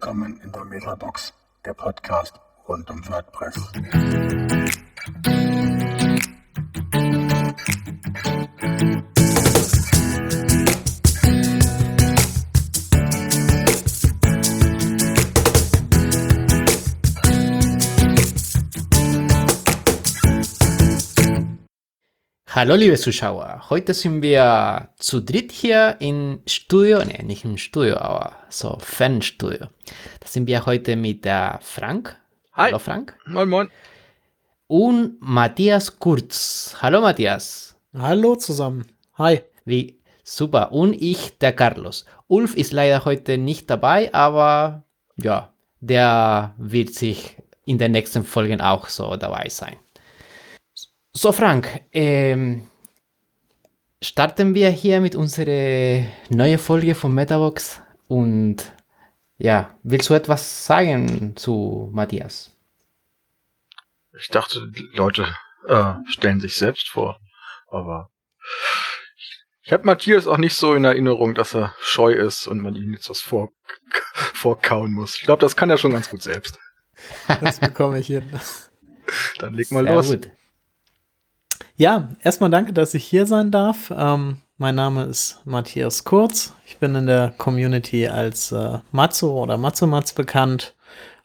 Willkommen in der Metabox, der Podcast rund um WordPress. Hallo liebe Zuschauer, heute sind wir zu dritt hier im Studio, ne, nicht im Studio, aber so Fanstudio. Da sind wir heute mit der Frank. Hi. Hallo Frank. Moin, moin. Und Matthias Kurz. Hallo Matthias. Hallo zusammen. Hi. Wie super. Und ich, der Carlos. Ulf ist leider heute nicht dabei, aber ja, der wird sich in den nächsten Folgen auch so dabei sein. So, Frank, ähm, starten wir hier mit unserer neuen Folge von Metabox und ja, willst du etwas sagen zu Matthias? Ich dachte, die Leute äh, stellen sich selbst vor, aber ich habe Matthias auch nicht so in Erinnerung, dass er scheu ist und man ihm jetzt was vor, vorkauen muss. Ich glaube, das kann er schon ganz gut selbst. Das bekomme ich hin. Dann leg mal Sehr los. gut. Ja, erstmal danke, dass ich hier sein darf. Ähm, mein Name ist Matthias Kurz. Ich bin in der Community als äh, Matzo oder Matzo-Matz bekannt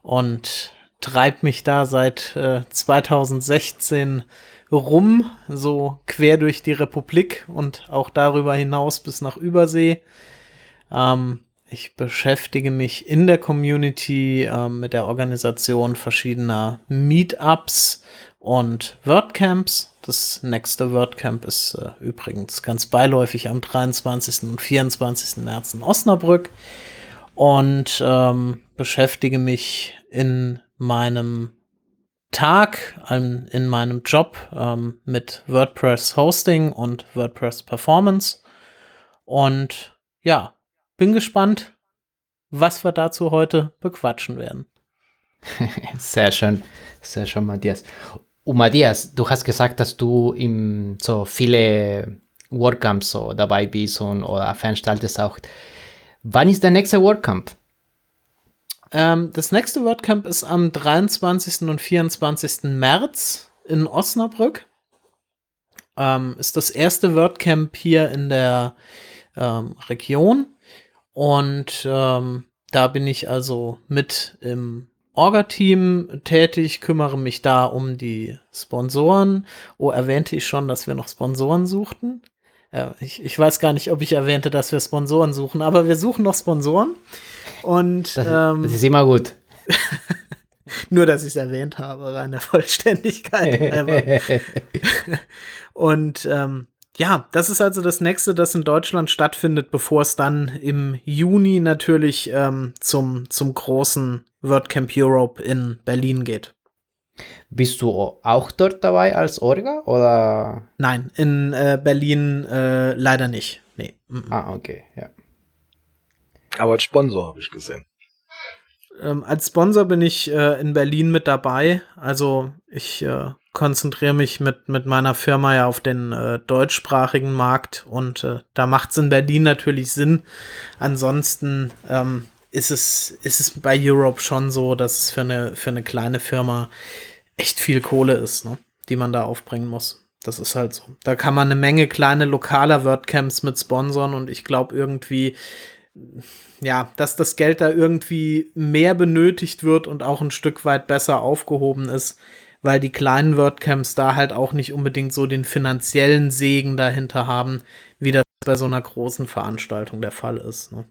und treibe mich da seit äh, 2016 rum, so quer durch die Republik und auch darüber hinaus bis nach Übersee. Ähm, ich beschäftige mich in der Community ähm, mit der Organisation verschiedener Meetups und WordCamps. Das nächste WordCamp ist äh, übrigens ganz beiläufig am 23. und 24. März in Osnabrück und ähm, beschäftige mich in meinem Tag, an, in meinem Job ähm, mit WordPress Hosting und WordPress Performance. Und ja, bin gespannt, was wir dazu heute bequatschen werden. Sehr schön, sehr schön, Matthias. Und Matthias, du hast gesagt, dass du im so viele WordCamps so dabei bist und oder veranstaltest auch. Wann ist der nächste WordCamp? Ähm, das nächste WordCamp ist am 23. und 24. März in Osnabrück. Ähm, ist das erste WordCamp hier in der ähm, Region. Und ähm, da bin ich also mit im Orga-Team tätig, kümmere mich da um die Sponsoren. Oh, erwähnte ich schon, dass wir noch Sponsoren suchten? Äh, ich, ich weiß gar nicht, ob ich erwähnte, dass wir Sponsoren suchen, aber wir suchen noch Sponsoren. Und Das, ähm, das ist immer gut. nur, dass ich es erwähnt habe, rein der Vollständigkeit. Und ähm, ja, das ist also das nächste, das in Deutschland stattfindet, bevor es dann im Juni natürlich ähm, zum, zum großen WordCamp Europe in Berlin geht. Bist du auch dort dabei als Orga oder? Nein, in äh, Berlin äh, leider nicht. Nee. mm, mm. Ah, okay, ja. Aber als Sponsor habe ich gesehen. Ähm, als Sponsor bin ich äh, in Berlin mit dabei. Also ich äh, konzentriere mich mit, mit meiner Firma ja auf den äh, deutschsprachigen Markt und äh, da macht es in Berlin natürlich Sinn. Ansonsten ähm, ist, es, ist es bei Europe schon so, dass es für eine, für eine kleine Firma echt viel Kohle ist, ne? die man da aufbringen muss. Das ist halt so. Da kann man eine Menge kleine lokaler WordCamps mit sponsern und ich glaube irgendwie, ja, dass das Geld da irgendwie mehr benötigt wird und auch ein Stück weit besser aufgehoben ist, weil die kleinen WordCamps da halt auch nicht unbedingt so den finanziellen Segen dahinter haben, wie das bei so einer großen Veranstaltung der Fall ist. Ne?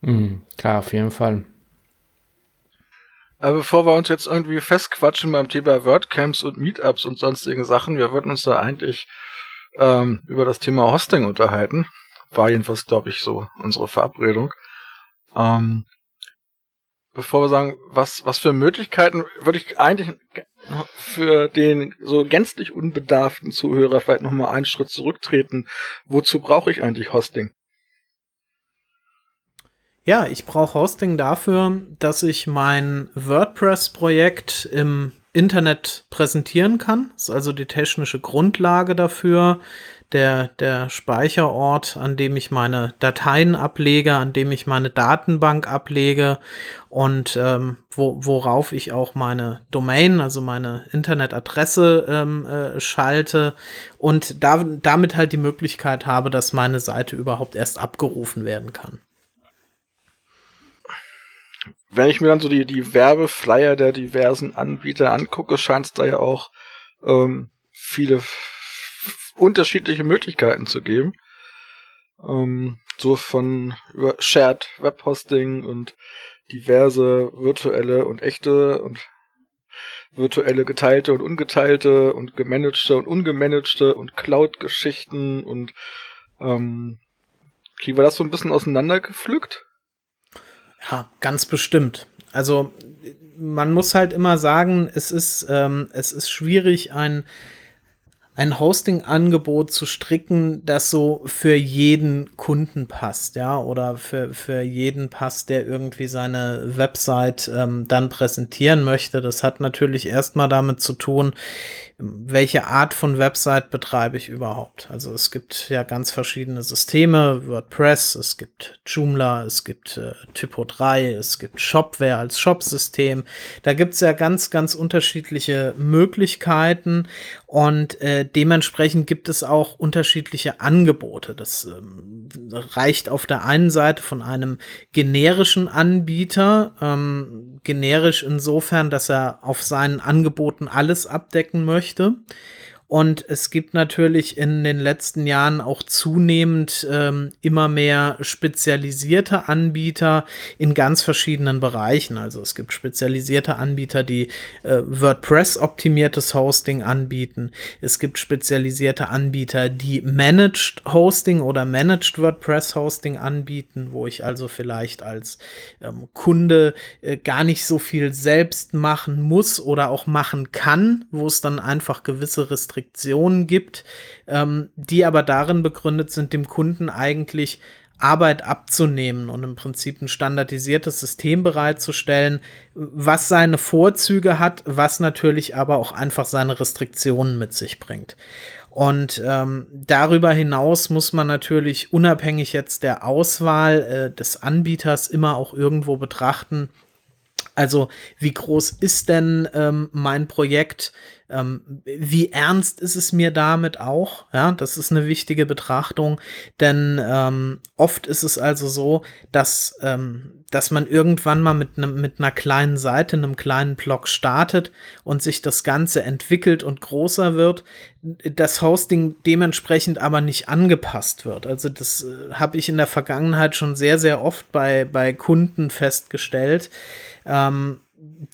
Mhm, klar, auf jeden Fall. Aber bevor wir uns jetzt irgendwie festquatschen beim Thema WordCamps und Meetups und sonstigen Sachen, wir wollten uns da eigentlich ähm, über das Thema Hosting unterhalten. War jedenfalls, glaube ich, so unsere Verabredung. Ähm, bevor wir sagen, was, was für Möglichkeiten würde ich eigentlich für den so gänzlich unbedarften Zuhörer vielleicht nochmal einen Schritt zurücktreten. Wozu brauche ich eigentlich Hosting? Ja, ich brauche Hosting dafür, dass ich mein WordPress-Projekt im Internet präsentieren kann. Das ist also die technische Grundlage dafür der, der Speicherort, an dem ich meine Dateien ablege, an dem ich meine Datenbank ablege und ähm, wo, worauf ich auch meine Domain, also meine Internetadresse ähm, äh, schalte und da, damit halt die Möglichkeit habe, dass meine Seite überhaupt erst abgerufen werden kann. Wenn ich mir dann so die, die Werbeflyer der diversen Anbieter angucke, scheint es da ja auch ähm, viele unterschiedliche Möglichkeiten zu geben. Ähm, so von über Shared Webhosting und diverse virtuelle und echte und virtuelle geteilte und ungeteilte und gemanagte und ungemanagte und Cloud-Geschichten und ähm, kriegen wir das so ein bisschen auseinandergepflückt? Ja, ganz bestimmt. Also man muss halt immer sagen, es ist, ähm, es ist schwierig, ein ein Hosting-Angebot zu stricken, das so für jeden Kunden passt, ja, oder für, für jeden passt, der irgendwie seine Website ähm, dann präsentieren möchte. Das hat natürlich erstmal damit zu tun, welche Art von Website betreibe ich überhaupt. Also es gibt ja ganz verschiedene Systeme, WordPress, es gibt Joomla, es gibt äh, Typo 3, es gibt Shopware als Shop-System. Da gibt es ja ganz, ganz unterschiedliche Möglichkeiten und äh, dementsprechend gibt es auch unterschiedliche Angebote. Das ähm, reicht auf der einen Seite von einem generischen Anbieter, ähm, generisch insofern, dass er auf seinen Angeboten alles abdecken möchte. Und es gibt natürlich in den letzten Jahren auch zunehmend ähm, immer mehr spezialisierte Anbieter in ganz verschiedenen Bereichen. Also es gibt spezialisierte Anbieter, die äh, WordPress-optimiertes Hosting anbieten. Es gibt spezialisierte Anbieter, die Managed Hosting oder Managed WordPress Hosting anbieten, wo ich also vielleicht als ähm, Kunde äh, gar nicht so viel selbst machen muss oder auch machen kann, wo es dann einfach gewisse Restriktionen Restriktionen gibt, ähm, die aber darin begründet sind, dem Kunden eigentlich Arbeit abzunehmen und im Prinzip ein standardisiertes System bereitzustellen, was seine Vorzüge hat, was natürlich aber auch einfach seine Restriktionen mit sich bringt. Und ähm, darüber hinaus muss man natürlich unabhängig jetzt der Auswahl äh, des Anbieters immer auch irgendwo betrachten, also wie groß ist denn ähm, mein Projekt? Ähm, wie ernst ist es mir damit auch? Ja, das ist eine wichtige Betrachtung, denn ähm, oft ist es also so, dass, ähm, dass man irgendwann mal mit, ne, mit einer kleinen Seite, einem kleinen Blog startet und sich das Ganze entwickelt und größer wird, das Hosting dementsprechend aber nicht angepasst wird. Also das äh, habe ich in der Vergangenheit schon sehr, sehr oft bei, bei Kunden festgestellt. Ähm,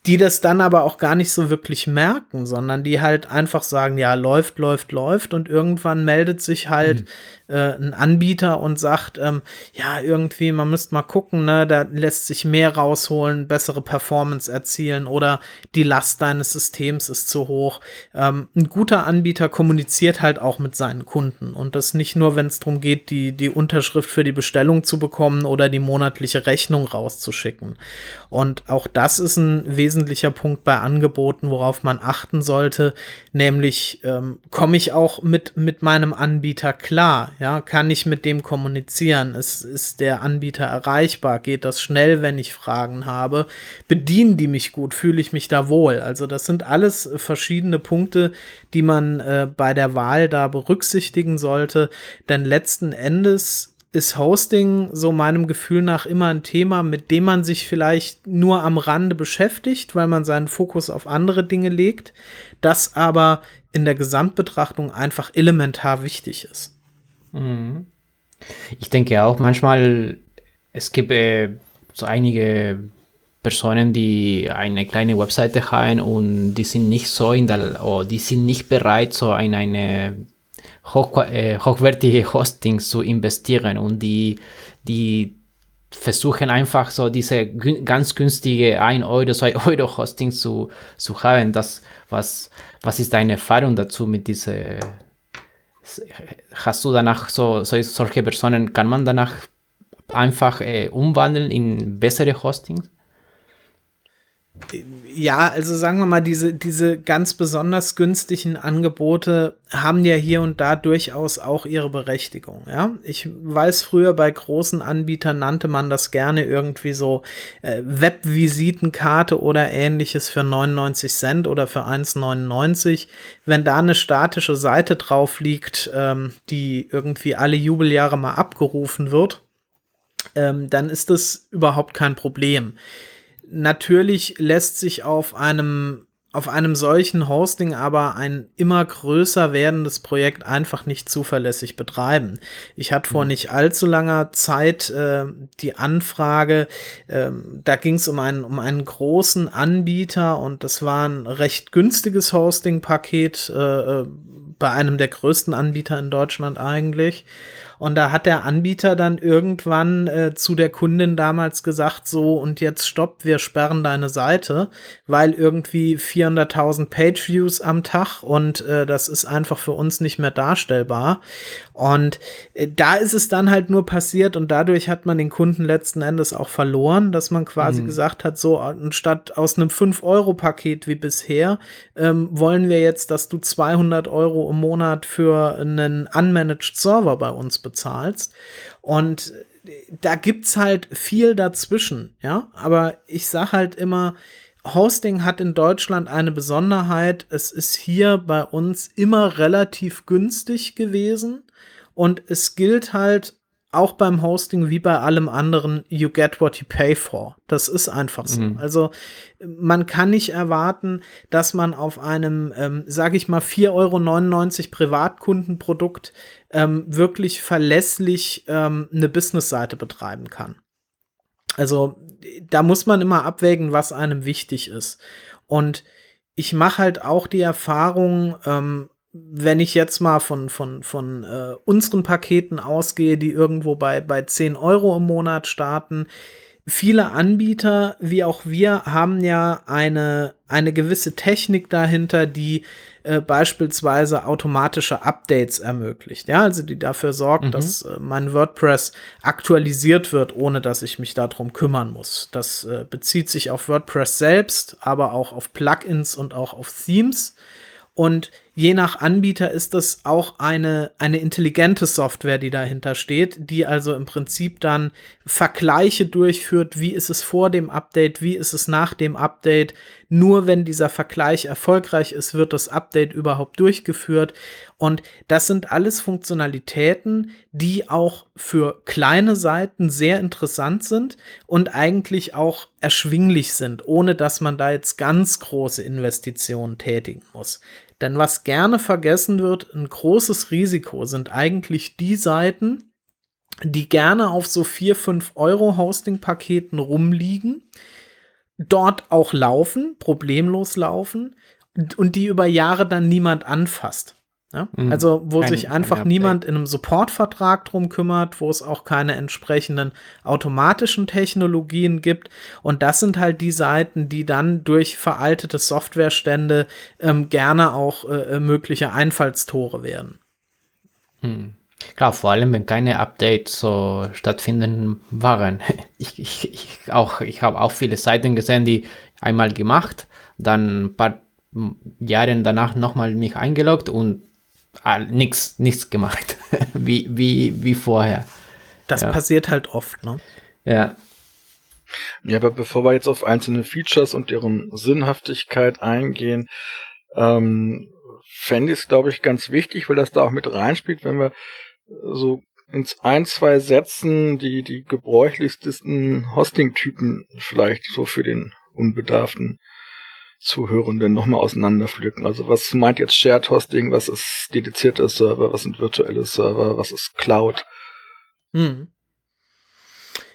die das dann aber auch gar nicht so wirklich merken, sondern die halt einfach sagen, ja, läuft, läuft, läuft und irgendwann meldet sich halt mhm äh, ein Anbieter und sagt, ähm, ja, irgendwie, man müsste mal gucken, ne, da lässt sich mehr rausholen, bessere Performance erzielen oder die Last deines Systems ist zu hoch. Ähm, ein guter Anbieter kommuniziert halt auch mit seinen Kunden und das nicht nur, wenn es darum geht, die, die Unterschrift für die Bestellung zu bekommen oder die monatliche Rechnung rauszuschicken. Und auch das ist ein wesentlicher Punkt bei Angeboten, worauf man achten sollte, nämlich ähm, komme ich auch mit, mit meinem Anbieter klar? Ja, kann ich mit dem kommunizieren? Ist, ist der Anbieter erreichbar? Geht das schnell, wenn ich Fragen habe? Bedienen die mich gut? Fühle ich mich da wohl? Also das sind alles verschiedene Punkte, die man äh, bei der Wahl da berücksichtigen sollte. Denn letzten Endes ist Hosting so meinem Gefühl nach immer ein Thema, mit dem man sich vielleicht nur am Rande beschäftigt, weil man seinen Fokus auf andere Dinge legt, das aber in der Gesamtbetrachtung einfach elementar wichtig ist. Ich denke auch manchmal, es gibt äh, so einige Personen, die eine kleine Webseite haben und die sind nicht so in der, oh, die sind nicht bereit, so in eine hoch, äh, hochwertige Hosting zu investieren und die, die versuchen einfach so diese ganz günstige 1 Euro, 2 Euro Hosting zu, zu haben. Das, was, was ist deine Erfahrung dazu mit dieser hast du danach so, so solche Personen, kann man danach einfach äh, umwandeln in bessere Hostings? Ja, also sagen wir mal, diese, diese ganz besonders günstigen Angebote haben ja hier und da durchaus auch ihre Berechtigung. Ja, ich weiß früher bei großen Anbietern nannte man das gerne irgendwie so äh, Webvisitenkarte oder ähnliches für 99 Cent oder für 1,99. Wenn da eine statische Seite drauf liegt, ähm, die irgendwie alle Jubeljahre mal abgerufen wird, ähm, dann ist das überhaupt kein Problem natürlich lässt sich auf einem auf einem solchen Hosting aber ein immer größer werdendes Projekt einfach nicht zuverlässig betreiben. Ich hatte vor mhm. nicht allzu langer Zeit äh, die Anfrage, äh, da ging es um einen, um einen großen Anbieter und das war ein recht günstiges Hosting-Paket äh, äh bei einem der größten Anbieter in Deutschland eigentlich. Und da hat der Anbieter dann irgendwann äh, zu der Kundin damals gesagt, so und jetzt stopp, wir sperren deine Seite, weil irgendwie 400.000 Page-Views am Tag und äh, das ist einfach für uns nicht mehr darstellbar. Und äh, da ist es dann halt nur passiert und dadurch hat man den Kunden letzten Endes auch verloren, dass man quasi mhm. gesagt hat, so anstatt aus einem 5-Euro-Paket wie bisher, ähm, wollen wir jetzt, dass du 200 Euro im Monat für einen unmanaged Server bei uns bezahlst bezahlst. Und da gibt's halt viel dazwischen, ja. Aber ich sag halt immer, Hosting hat in Deutschland eine Besonderheit. Es ist hier bei uns immer relativ günstig gewesen. Und es gilt halt auch beim Hosting wie bei allem anderen, you get what you pay for. Das ist einfach so. Mhm. Also man kann nicht erwarten, dass man auf einem, ähm, sage ich mal, 4,99 Euro Privatkundenprodukt ähm, wirklich verlässlich ähm, eine Businessseite betreiben kann. Also da muss man immer abwägen, was einem wichtig ist. Und ich mache halt auch die Erfahrung, ähm, wenn ich jetzt mal von, von, von äh, unseren Paketen ausgehe, die irgendwo bei, bei 10 Euro im Monat starten, viele Anbieter, wie auch wir, haben ja eine, eine gewisse Technik dahinter, die äh, beispielsweise automatische Updates ermöglicht. Ja, also die dafür sorgt, mhm. dass äh, mein WordPress aktualisiert wird, ohne dass ich mich darum kümmern muss. Das äh, bezieht sich auf WordPress selbst, aber auch auf Plugins und auch auf Themes. Und je nach Anbieter ist das auch eine, eine intelligente Software, die dahinter steht, die also im Prinzip dann Vergleiche durchführt, wie ist es vor dem Update, wie ist es nach dem Update. Nur wenn dieser Vergleich erfolgreich ist, wird das Update überhaupt durchgeführt. Und das sind alles Funktionalitäten, die auch für kleine Seiten sehr interessant sind und eigentlich auch erschwinglich sind, ohne dass man da jetzt ganz große Investitionen tätigen muss. Denn was gerne vergessen wird, ein großes Risiko sind eigentlich die Seiten, die gerne auf so 4, 5 Euro Hosting-Paketen rumliegen, dort auch laufen, problemlos laufen und die über Jahre dann niemand anfasst. Ja? Mhm. Also, wo Kein, sich einfach niemand in einem Supportvertrag drum kümmert, wo es auch keine entsprechenden automatischen Technologien gibt. Und das sind halt die Seiten, die dann durch veraltete Softwarestände ähm, gerne auch äh, äh mögliche Einfallstore werden. Hm. Klar, vor allem, wenn keine Updates so stattfinden waren. Ich, ich, ich auch, ich habe auch viele Seiten gesehen, die einmal gemacht, dann ein paar Jahre danach nochmal mich eingeloggt und ah, nichts nichts gemacht, wie, wie, wie vorher. Das ja. passiert halt oft, ne? Ja. Ja, aber bevor wir jetzt auf einzelne Features und deren Sinnhaftigkeit eingehen, ähm, fände ich es, glaube ich, ganz wichtig, weil das da auch mit reinspielt, wenn wir so ins ein, zwei Sätzen die, die gebräuchlichsten Hosting-Typen vielleicht so für den Unbedarften Zuhörenden nochmal auseinanderpflücken. Also was meint jetzt Shared Hosting, was ist dedizierter Server, was sind virtuelle Server, was ist Cloud? Hm.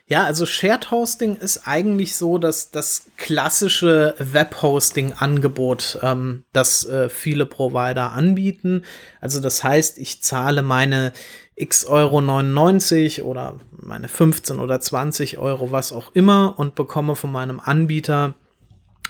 Ja, also Shared Hosting ist eigentlich so, dass das klassische Web-Hosting-Angebot, ähm, das äh, viele Provider anbieten. Also das heißt, ich zahle meine x Euro 99 oder meine 15 oder 20 Euro, was auch immer, und bekomme von meinem Anbieter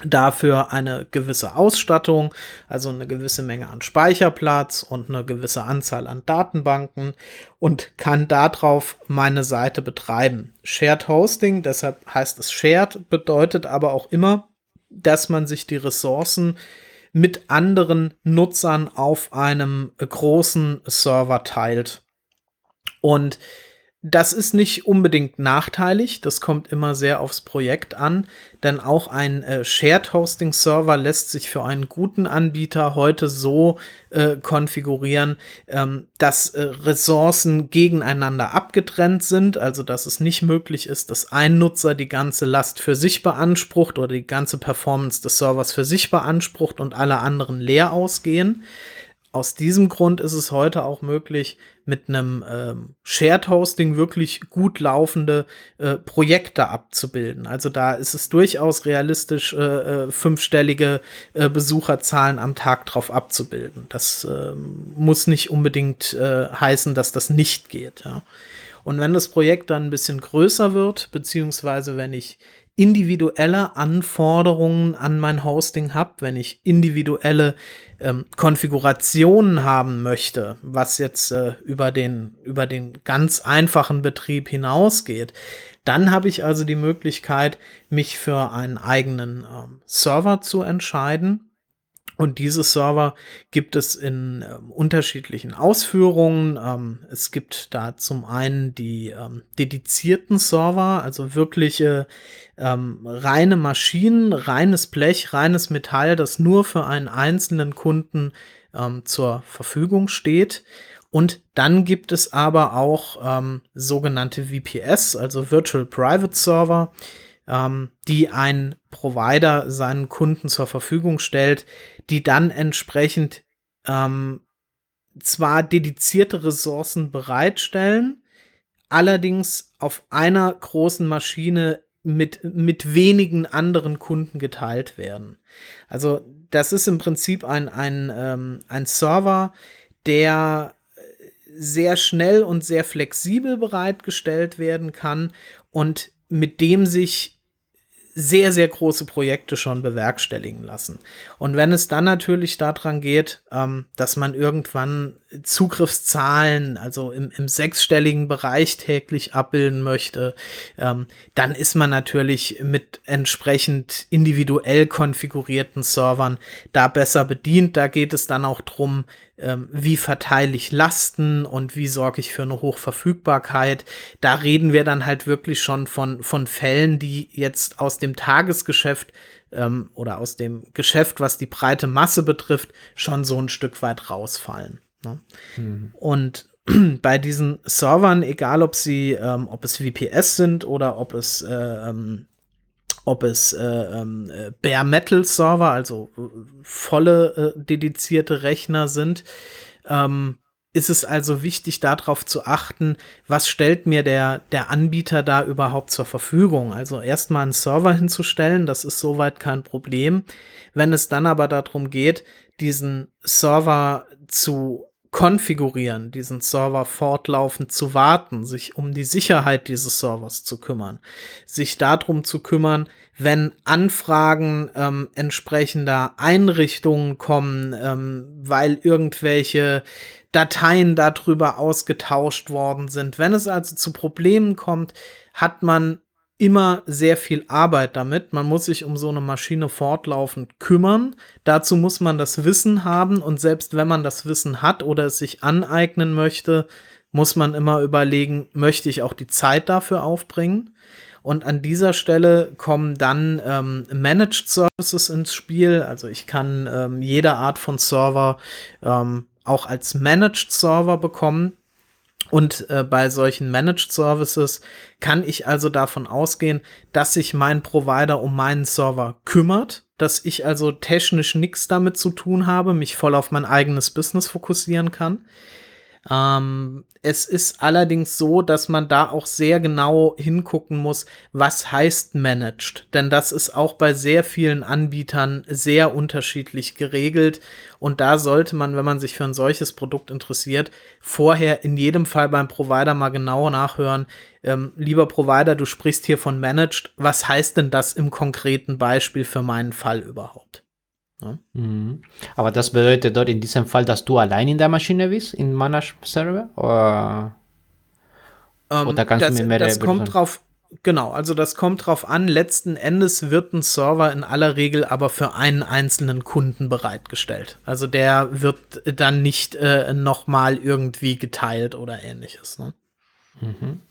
dafür eine gewisse Ausstattung, also eine gewisse Menge an Speicherplatz und eine gewisse Anzahl an Datenbanken und kann darauf meine Seite betreiben. Shared Hosting, deshalb heißt es Shared, bedeutet aber auch immer, dass man sich die Ressourcen mit anderen Nutzern auf einem großen Server teilt. Und das ist nicht unbedingt nachteilig, das kommt immer sehr aufs Projekt an, denn auch ein äh, Shared Hosting Server lässt sich für einen guten Anbieter heute so äh, konfigurieren, ähm, dass äh, Ressourcen gegeneinander abgetrennt sind, also dass es nicht möglich ist, dass ein Nutzer die ganze Last für sich beansprucht oder die ganze Performance des Servers für sich beansprucht und alle anderen leer ausgehen. Aus diesem Grund ist es heute auch möglich, mit einem ähm, Shared Hosting wirklich gut laufende äh, Projekte abzubilden. Also da ist es durchaus realistisch, äh, äh, fünfstellige äh, Besucherzahlen am Tag drauf abzubilden. Das ähm, muss nicht unbedingt äh, heißen, dass das nicht geht. Ja. Und wenn das Projekt dann ein bisschen größer wird, beziehungsweise wenn ich individuelle Anforderungen an mein Hosting habe, wenn ich individuelle ähm, Konfigurationen haben möchte, was jetzt äh, über, den, über den ganz einfachen Betrieb hinausgeht, dann habe ich also die Möglichkeit, mich für einen eigenen ähm, Server zu entscheiden und diese Server gibt es in äh, unterschiedlichen Ausführungen. Ähm, es gibt da zum einen die ähm, dedizierten Server, also wirkliche ähm, reine Maschinen, reines Blech, reines Metall, das nur für einen einzelnen Kunden ähm, zur Verfügung steht. Und dann gibt es aber auch ähm, sogenannte VPS, also Virtual Private Server, ähm, die ein Provider seinen Kunden zur Verfügung stellt, die dann entsprechend ähm, zwar dedizierte Ressourcen bereitstellen, allerdings auf einer großen Maschine mit, mit wenigen anderen Kunden geteilt werden. Also das ist im Prinzip ein, ein, ähm, ein Server, der sehr schnell und sehr flexibel bereitgestellt werden kann und mit dem sich sehr, sehr große Projekte schon bewerkstelligen lassen. Und wenn es dann natürlich daran geht, ähm, dass man irgendwann Zugriffszahlen, also im, im sechsstelligen Bereich täglich abbilden möchte, ähm, dann ist man natürlich mit entsprechend individuell konfigurierten Servern da besser bedient. Da geht es dann auch drum, ähm, wie verteile ich Lasten und wie sorge ich für eine Hochverfügbarkeit. Da reden wir dann halt wirklich schon von, von Fällen, die jetzt aus dem Tagesgeschäft ähm, oder aus dem Geschäft, was die breite Masse betrifft, schon so ein Stück weit rausfallen. Ne? Mhm. Und bei diesen Servern, egal ob sie, ähm, ob es VPS sind oder ob es äh, ähm, ob es äh, ähm, äh, Bare Metal Server, also äh, volle äh, dedizierte Rechner sind, ähm, ist es also wichtig, darauf zu achten, was stellt mir der, der Anbieter da überhaupt zur Verfügung. Also erstmal einen Server hinzustellen, das ist soweit kein Problem. Wenn es dann aber darum geht, diesen Server zu konfigurieren, diesen Server fortlaufend zu warten, sich um die Sicherheit dieses Servers zu kümmern, sich darum zu kümmern, wenn Anfragen ähm, entsprechender Einrichtungen kommen, ähm, weil irgendwelche Dateien darüber ausgetauscht worden sind. Wenn es also zu Problemen kommt, hat man immer sehr viel Arbeit damit. Man muss sich um so eine Maschine fortlaufend kümmern. Dazu muss man das Wissen haben und selbst wenn man das Wissen hat oder es sich aneignen möchte, muss man immer überlegen, möchte ich auch die Zeit dafür aufbringen? Und an dieser Stelle kommen dann ähm, Managed Services ins Spiel. Also ich kann ähm, jede Art von Server ähm, auch als Managed Server bekommen. Und äh, bei solchen Managed Services kann ich also davon ausgehen, dass sich mein Provider um meinen Server kümmert, dass ich also technisch nichts damit zu tun habe, mich voll auf mein eigenes Business fokussieren kann. Ähm, es ist allerdings so, dass man da auch sehr genau hingucken muss, was heißt managed. Denn das ist auch bei sehr vielen Anbietern sehr unterschiedlich geregelt. Und da sollte man, wenn man sich für ein solches Produkt interessiert, vorher in jedem Fall beim Provider mal genau nachhören. Ähm, lieber Provider, du sprichst hier von managed. Was heißt denn das im konkreten Beispiel für meinen Fall überhaupt? Ja. Mhm. Aber das bedeutet dort in diesem Fall, dass du allein in der Maschine bist, in Managed Server? Oder, ähm, oder kannst das, du mir mehr Das kommt drauf, Genau, also das kommt drauf an. Letzten Endes wird ein Server in aller Regel aber für einen einzelnen Kunden bereitgestellt. Also der wird dann nicht äh, nochmal irgendwie geteilt oder ähnliches. Ne? Mhm.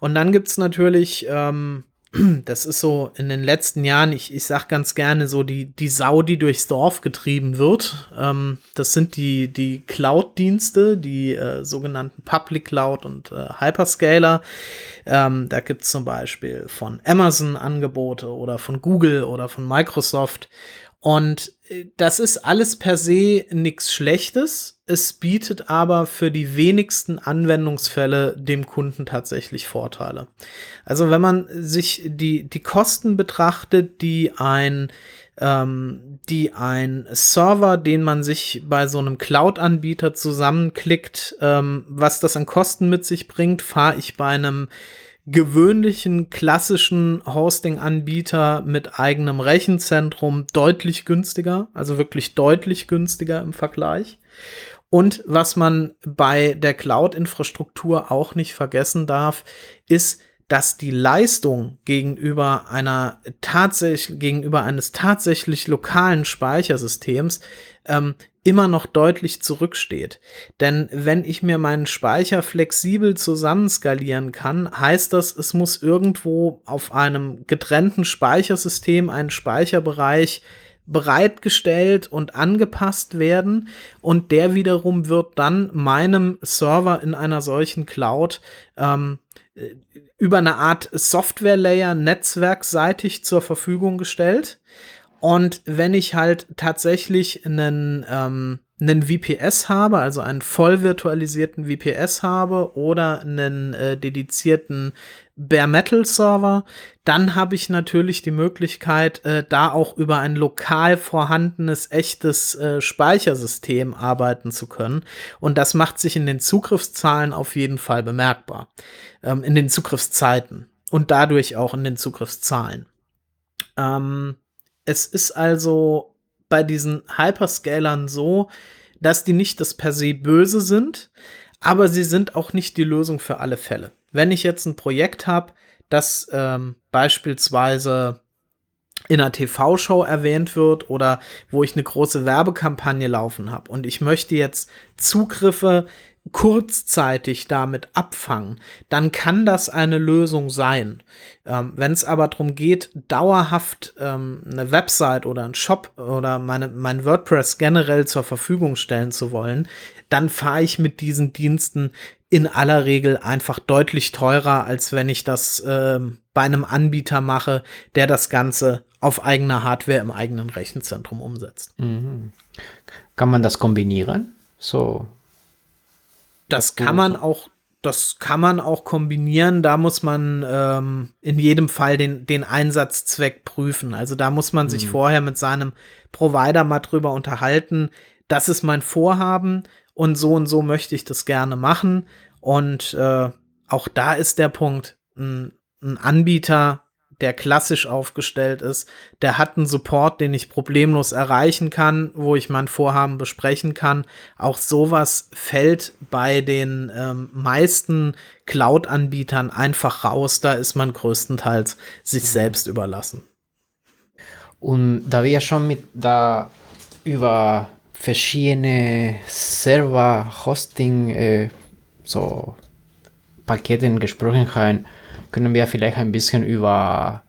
Und dann gibt es natürlich ähm, das ist so in den letzten Jahren, ich, ich sag ganz gerne so, die, die Sau, die durchs Dorf getrieben wird. Ähm, das sind die, die Cloud-Dienste, die äh, sogenannten Public Cloud und äh, Hyperscaler. Ähm, da gibt es zum Beispiel von Amazon Angebote oder von Google oder von Microsoft. Und das ist alles per se nichts Schlechtes. Es bietet aber für die wenigsten Anwendungsfälle dem Kunden tatsächlich Vorteile. Also wenn man sich die, die Kosten betrachtet, die ein ähm, die ein Server, den man sich bei so einem Cloud-Anbieter zusammenklickt, ähm, was das an Kosten mit sich bringt, fahre ich bei einem gewöhnlichen klassischen Hosting-Anbieter mit eigenem Rechenzentrum deutlich günstiger, also wirklich deutlich günstiger im Vergleich. Und was man bei der Cloud-Infrastruktur auch nicht vergessen darf, ist, dass die Leistung gegenüber einer tatsächlich gegenüber eines tatsächlich lokalen Speichersystems ähm, immer noch deutlich zurücksteht. Denn wenn ich mir meinen Speicher flexibel zusammenskalieren kann, heißt das, es muss irgendwo auf einem getrennten Speichersystem ein Speicherbereich bereitgestellt und angepasst werden und der wiederum wird dann meinem Server in einer solchen Cloud ähm, über eine Art Software-Layer netzwerkseitig zur Verfügung gestellt und wenn ich halt tatsächlich einen, ähm, einen VPS habe, also einen voll virtualisierten VPS habe oder einen äh, dedizierten Bare Metal Server, dann habe ich natürlich die Möglichkeit, äh, da auch über ein lokal vorhandenes echtes äh, Speichersystem arbeiten zu können. Und das macht sich in den Zugriffszahlen auf jeden Fall bemerkbar. Ähm, in den Zugriffszeiten und dadurch auch in den Zugriffszahlen. Ähm, es ist also bei diesen Hyperscalern so, dass die nicht das per se böse sind, aber sie sind auch nicht die Lösung für alle Fälle. Wenn ich jetzt ein Projekt habe, das ähm, beispielsweise in einer TV-Show erwähnt wird oder wo ich eine große Werbekampagne laufen habe und ich möchte jetzt Zugriffe kurzzeitig damit abfangen, dann kann das eine Lösung sein. Ähm, Wenn es aber darum geht, dauerhaft ähm, eine Website oder einen Shop oder meine, mein WordPress generell zur Verfügung stellen zu wollen, dann fahre ich mit diesen Diensten in aller Regel einfach deutlich teurer, als wenn ich das ähm, bei einem Anbieter mache, der das Ganze auf eigener Hardware im eigenen Rechenzentrum umsetzt. Mhm. Kann man das kombinieren? So das kann man auch, das kann man auch kombinieren. Da muss man ähm, in jedem Fall den, den Einsatzzweck prüfen. Also da muss man sich mhm. vorher mit seinem Provider mal drüber unterhalten. Das ist mein Vorhaben und so und so möchte ich das gerne machen. Und äh, auch da ist der Punkt, ein, ein Anbieter der klassisch aufgestellt ist, der hat einen Support, den ich problemlos erreichen kann, wo ich mein Vorhaben besprechen kann. Auch sowas fällt bei den ähm, meisten Cloud-Anbietern einfach raus. Da ist man größtenteils sich mhm. selbst überlassen. Und da wir schon mit da über verschiedene Server-Hosting äh, so Paketen gesprochen haben, können wir vielleicht ein bisschen über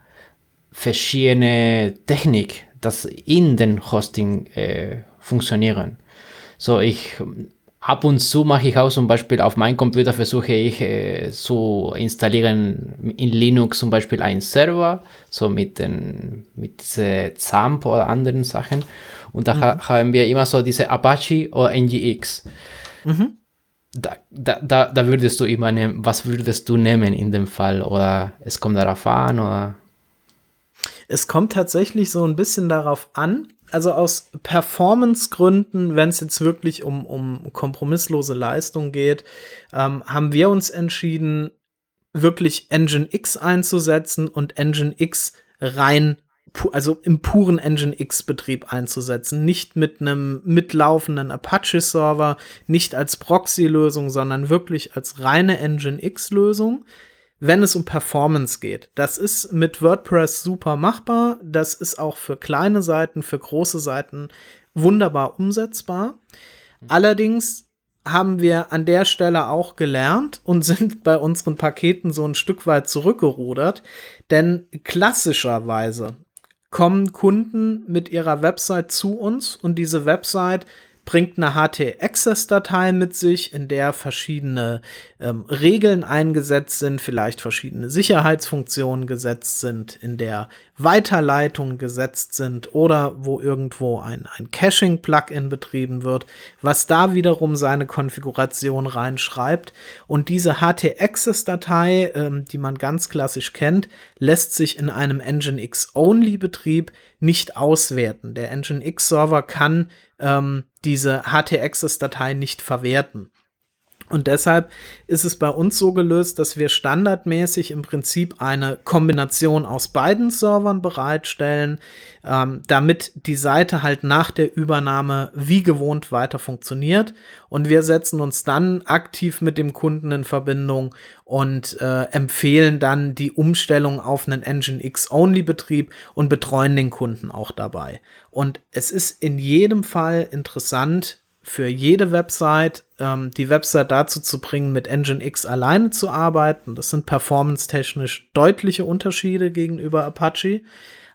verschiedene Technik, das in den Hosting äh, funktionieren. So, ich ab und zu mache ich auch zum Beispiel auf meinem Computer versuche ich äh, zu installieren in Linux zum Beispiel einen Server, so mit den mit ZAMP oder anderen Sachen. Und da mhm. ha haben wir immer so diese Apache oder NGX. Mhm da, da, da, würdest du immer nehmen, was würdest du nehmen in dem Fall? Oder es kommt darauf an, oder? Es kommt tatsächlich so ein bisschen darauf an. Also aus Performance-Gründen, wenn es jetzt wirklich um, um kompromisslose Leistung geht, ähm, haben wir uns entschieden, wirklich Engine X einzusetzen und Engine X rein also im puren Nginx-Betrieb einzusetzen, nicht mit einem mitlaufenden Apache-Server, nicht als Proxy-Lösung, sondern wirklich als reine Nginx-Lösung, wenn es um Performance geht. Das ist mit WordPress super machbar. Das ist auch für kleine Seiten, für große Seiten wunderbar umsetzbar. Allerdings haben wir an der Stelle auch gelernt und sind bei unseren Paketen so ein Stück weit zurückgerudert. Denn klassischerweise kommen Kunden mit ihrer Website zu uns und diese Website bringt eine HT-Access-Datei mit sich, in der verschiedene ähm, Regeln eingesetzt sind, vielleicht verschiedene Sicherheitsfunktionen gesetzt sind, in der Weiterleitungen gesetzt sind oder wo irgendwo ein, ein Caching-Plugin betrieben wird, was da wiederum seine Konfiguration reinschreibt. Und diese HT-Access-Datei, ähm, die man ganz klassisch kennt, lässt sich in einem Nginx-Only-Betrieb nicht auswerten. Der Nginx-Server kann ähm, diese HT-Access-Datei nicht verwerten. Und deshalb ist es bei uns so gelöst, dass wir standardmäßig im Prinzip eine Kombination aus beiden Servern bereitstellen, ähm, damit die Seite halt nach der Übernahme wie gewohnt weiter funktioniert. Und wir setzen uns dann aktiv mit dem Kunden in Verbindung und äh, empfehlen dann die Umstellung auf einen Nginx-Only-Betrieb und betreuen den Kunden auch dabei. Und es ist in jedem Fall interessant, für jede Website ähm, die Website dazu zu bringen, mit Nginx alleine zu arbeiten. Das sind performance-technisch deutliche Unterschiede gegenüber Apache.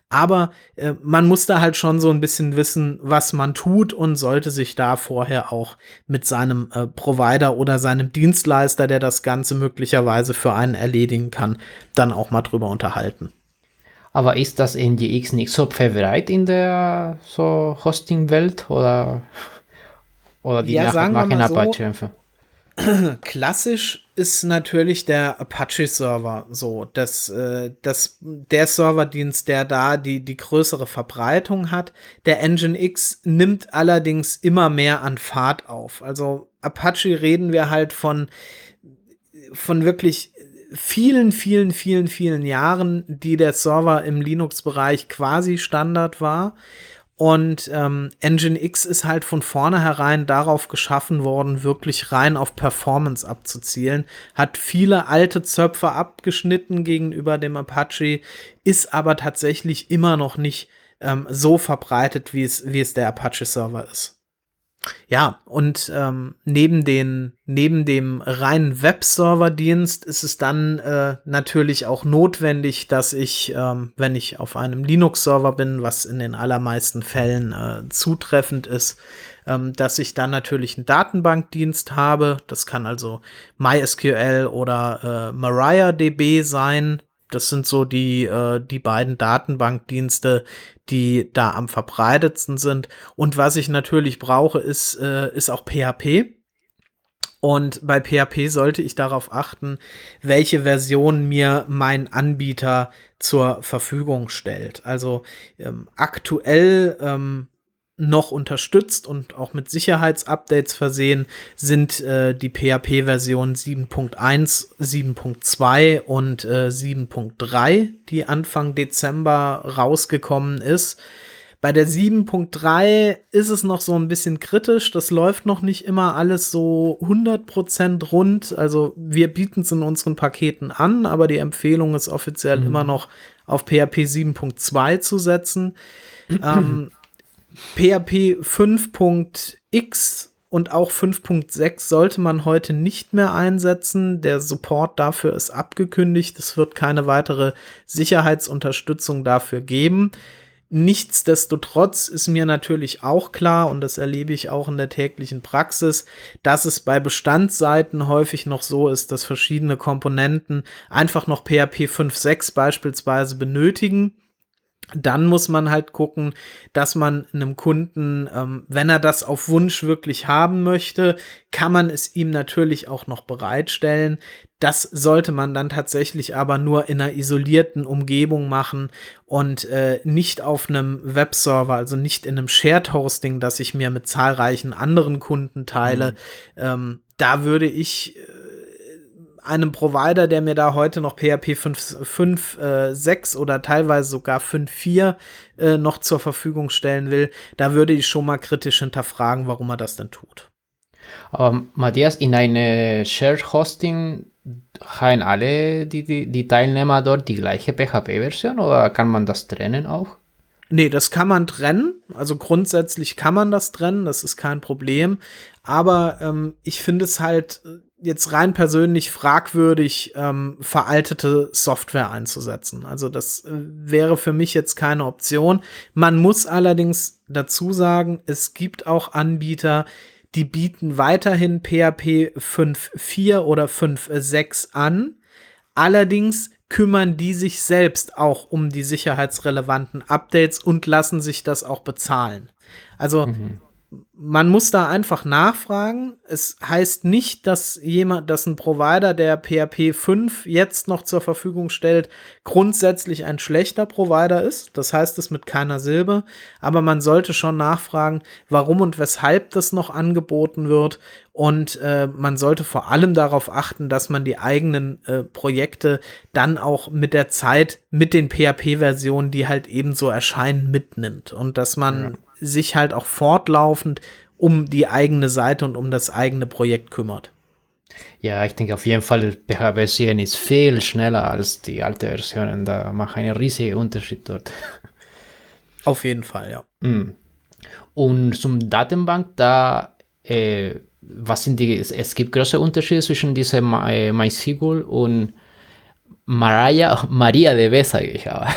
Aber äh, man muss da halt schon so ein bisschen wissen, was man tut und sollte sich da vorher auch mit seinem äh, Provider oder seinem Dienstleister, der das Ganze möglicherweise für einen erledigen kann, dann auch mal drüber unterhalten. Aber ist das NGX nicht so verbreitet in der so Hosting-Welt oder? Oder die ja, sagen machen wir mal so, Klassisch ist natürlich der Apache-Server so, dass, äh, dass der Serverdienst, der da die, die größere Verbreitung hat. Der Nginx nimmt allerdings immer mehr an Fahrt auf. Also Apache reden wir halt von, von wirklich vielen, vielen, vielen, vielen Jahren, die der Server im Linux-Bereich quasi Standard war. Und ähm, Nginx ist halt von vornherein darauf geschaffen worden, wirklich rein auf Performance abzuzielen. Hat viele alte Zöpfe abgeschnitten gegenüber dem Apache, ist aber tatsächlich immer noch nicht ähm, so verbreitet, wie es, wie es der Apache-Server ist. Ja, und ähm, neben, den, neben dem reinen Webserver-Dienst ist es dann äh, natürlich auch notwendig, dass ich, ähm, wenn ich auf einem Linux-Server bin, was in den allermeisten Fällen äh, zutreffend ist, ähm, dass ich dann natürlich einen Datenbankdienst habe. Das kann also MySQL oder äh, MariaDB sein. Das sind so die, äh, die beiden Datenbankdienste, die da am verbreitetsten sind. Und was ich natürlich brauche, ist, äh, ist auch PHP. Und bei PHP sollte ich darauf achten, welche Version mir mein Anbieter zur Verfügung stellt. Also ähm, aktuell ähm, noch unterstützt und auch mit Sicherheitsupdates versehen sind äh, die PHP-Versionen 7.1, 7.2 und äh, 7.3, die Anfang Dezember rausgekommen ist. Bei der 7.3 ist es noch so ein bisschen kritisch. Das läuft noch nicht immer alles so 100% rund. Also wir bieten es in unseren Paketen an, aber die Empfehlung ist offiziell mhm. immer noch auf PHP 7.2 zu setzen. ähm, PHP 5.x und auch 5.6 sollte man heute nicht mehr einsetzen. Der Support dafür ist abgekündigt. Es wird keine weitere Sicherheitsunterstützung dafür geben. Nichtsdestotrotz ist mir natürlich auch klar, und das erlebe ich auch in der täglichen Praxis, dass es bei Bestandsseiten häufig noch so ist, dass verschiedene Komponenten einfach noch PHP 5.6 beispielsweise benötigen dann muss man halt gucken, dass man einem Kunden, ähm, wenn er das auf Wunsch wirklich haben möchte, kann man es ihm natürlich auch noch bereitstellen. Das sollte man dann tatsächlich aber nur in einer isolierten Umgebung machen und äh, nicht auf einem Webserver, also nicht in einem Shared Hosting, das ich mir mit zahlreichen anderen Kunden teile. Mhm. Ähm, da würde ich äh, einem Provider, der mir da heute noch PHP 5.6 äh, oder teilweise sogar 5.4 äh, noch zur Verfügung stellen will, da würde ich schon mal kritisch hinterfragen, warum er das denn tut. Aber Matthias, in eine Shared Hosting haben alle die, die, die Teilnehmer dort die gleiche PHP-Version oder kann man das trennen auch? Nee, das kann man trennen. Also grundsätzlich kann man das trennen, das ist kein Problem. Aber ähm, ich finde es halt äh, jetzt rein persönlich fragwürdig, ähm, veraltete Software einzusetzen. Also das äh, wäre für mich jetzt keine Option. Man muss allerdings dazu sagen, es gibt auch Anbieter, die bieten weiterhin PHP 5.4 oder 5.6 an. Allerdings kümmern die sich selbst auch um die sicherheitsrelevanten Updates und lassen sich das auch bezahlen. Also mhm man muss da einfach nachfragen. Es heißt nicht, dass jemand, dass ein Provider, der PHP 5 jetzt noch zur Verfügung stellt, grundsätzlich ein schlechter Provider ist. Das heißt es mit keiner Silbe. Aber man sollte schon nachfragen, warum und weshalb das noch angeboten wird. Und äh, man sollte vor allem darauf achten, dass man die eigenen äh, Projekte dann auch mit der Zeit, mit den PHP-Versionen, die halt ebenso erscheinen, mitnimmt. Und dass man ja sich halt auch fortlaufend um die eigene Seite und um das eigene Projekt kümmert. Ja, ich denke auf jeden Fall, PHP 7 ist viel schneller als die alte Version. Da macht einen riesigen Unterschied dort. Auf jeden Fall, ja. Mm. Und zum Datenbank, da, äh, was sind die, es gibt große Unterschiede zwischen diesem äh, MySQL und Maria, MariaDB, sage ich aber.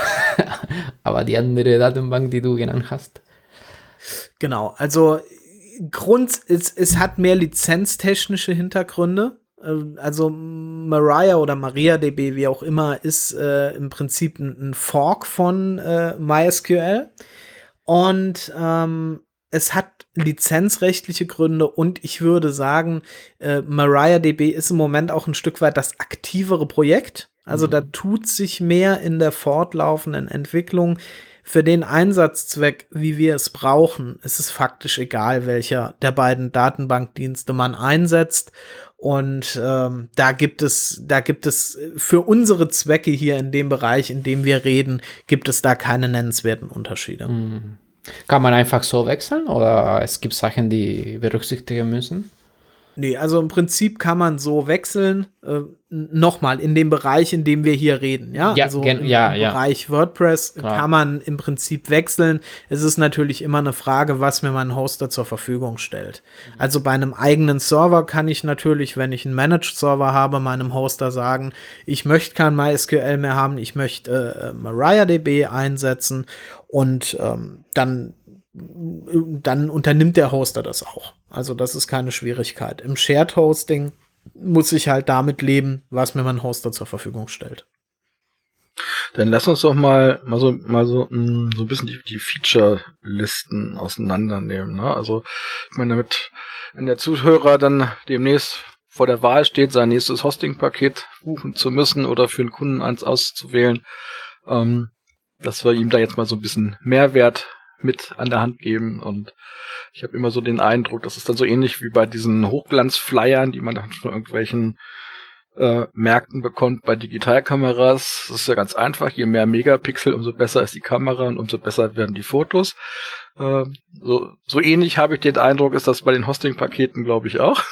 aber die andere Datenbank, die du genannt hast. Genau, also Grund, es, es hat mehr lizenztechnische Hintergründe. Ähm, also Mariah oder MariaDB, wie auch immer, ist äh, im Prinzip ein, ein Fork von äh, MySQL. Und ähm, es hat lizenzrechtliche Gründe und ich würde sagen, äh, MariaDB ist im Moment auch ein Stück weit das aktivere Projekt. Also mhm. da tut sich mehr in der fortlaufenden Entwicklung für den Einsatzzweck, wie wir es brauchen, ist es faktisch egal, welcher der beiden Datenbankdienste man einsetzt. Und ähm, da gibt es, da gibt es für unsere Zwecke hier in dem Bereich, in dem wir reden, gibt es da keine nennenswerten Unterschiede. Mhm. Kann man einfach so wechseln oder es gibt Sachen, die berücksichtigen müssen? Nee, also im Prinzip kann man so wechseln. Äh, Nochmal in dem Bereich, in dem wir hier reden. Ja, ja also im, ja, im ja. Bereich WordPress Klar. kann man im Prinzip wechseln. Es ist natürlich immer eine Frage, was mir mein Hoster zur Verfügung stellt. Mhm. Also bei einem eigenen Server kann ich natürlich, wenn ich einen Managed Server habe, meinem Hoster sagen, ich möchte kein MySQL mehr haben, ich möchte äh, MariaDB einsetzen und ähm, dann dann unternimmt der Hoster das auch. Also das ist keine Schwierigkeit. Im Shared Hosting muss ich halt damit leben, was mir mein Hoster zur Verfügung stellt. Dann lass uns doch mal, mal so, mal so, mh, mm, so ein bisschen die, die Feature-Listen auseinandernehmen. Ne? Also, ich meine, damit, wenn der Zuhörer dann demnächst vor der Wahl steht, sein nächstes Hosting-Paket buchen zu müssen oder für einen Kunden eins auszuwählen, ähm, dass wir ihm da jetzt mal so ein bisschen Mehrwert mit an der Hand geben. Und ich habe immer so den Eindruck, das ist dann so ähnlich wie bei diesen Hochglanzflyern, die man dann von irgendwelchen äh, Märkten bekommt bei Digitalkameras. Das ist ja ganz einfach. Je mehr Megapixel, umso besser ist die Kamera und umso besser werden die Fotos. Äh, so, so ähnlich habe ich den Eindruck, ist das bei den Hosting-Paketen, glaube ich, auch.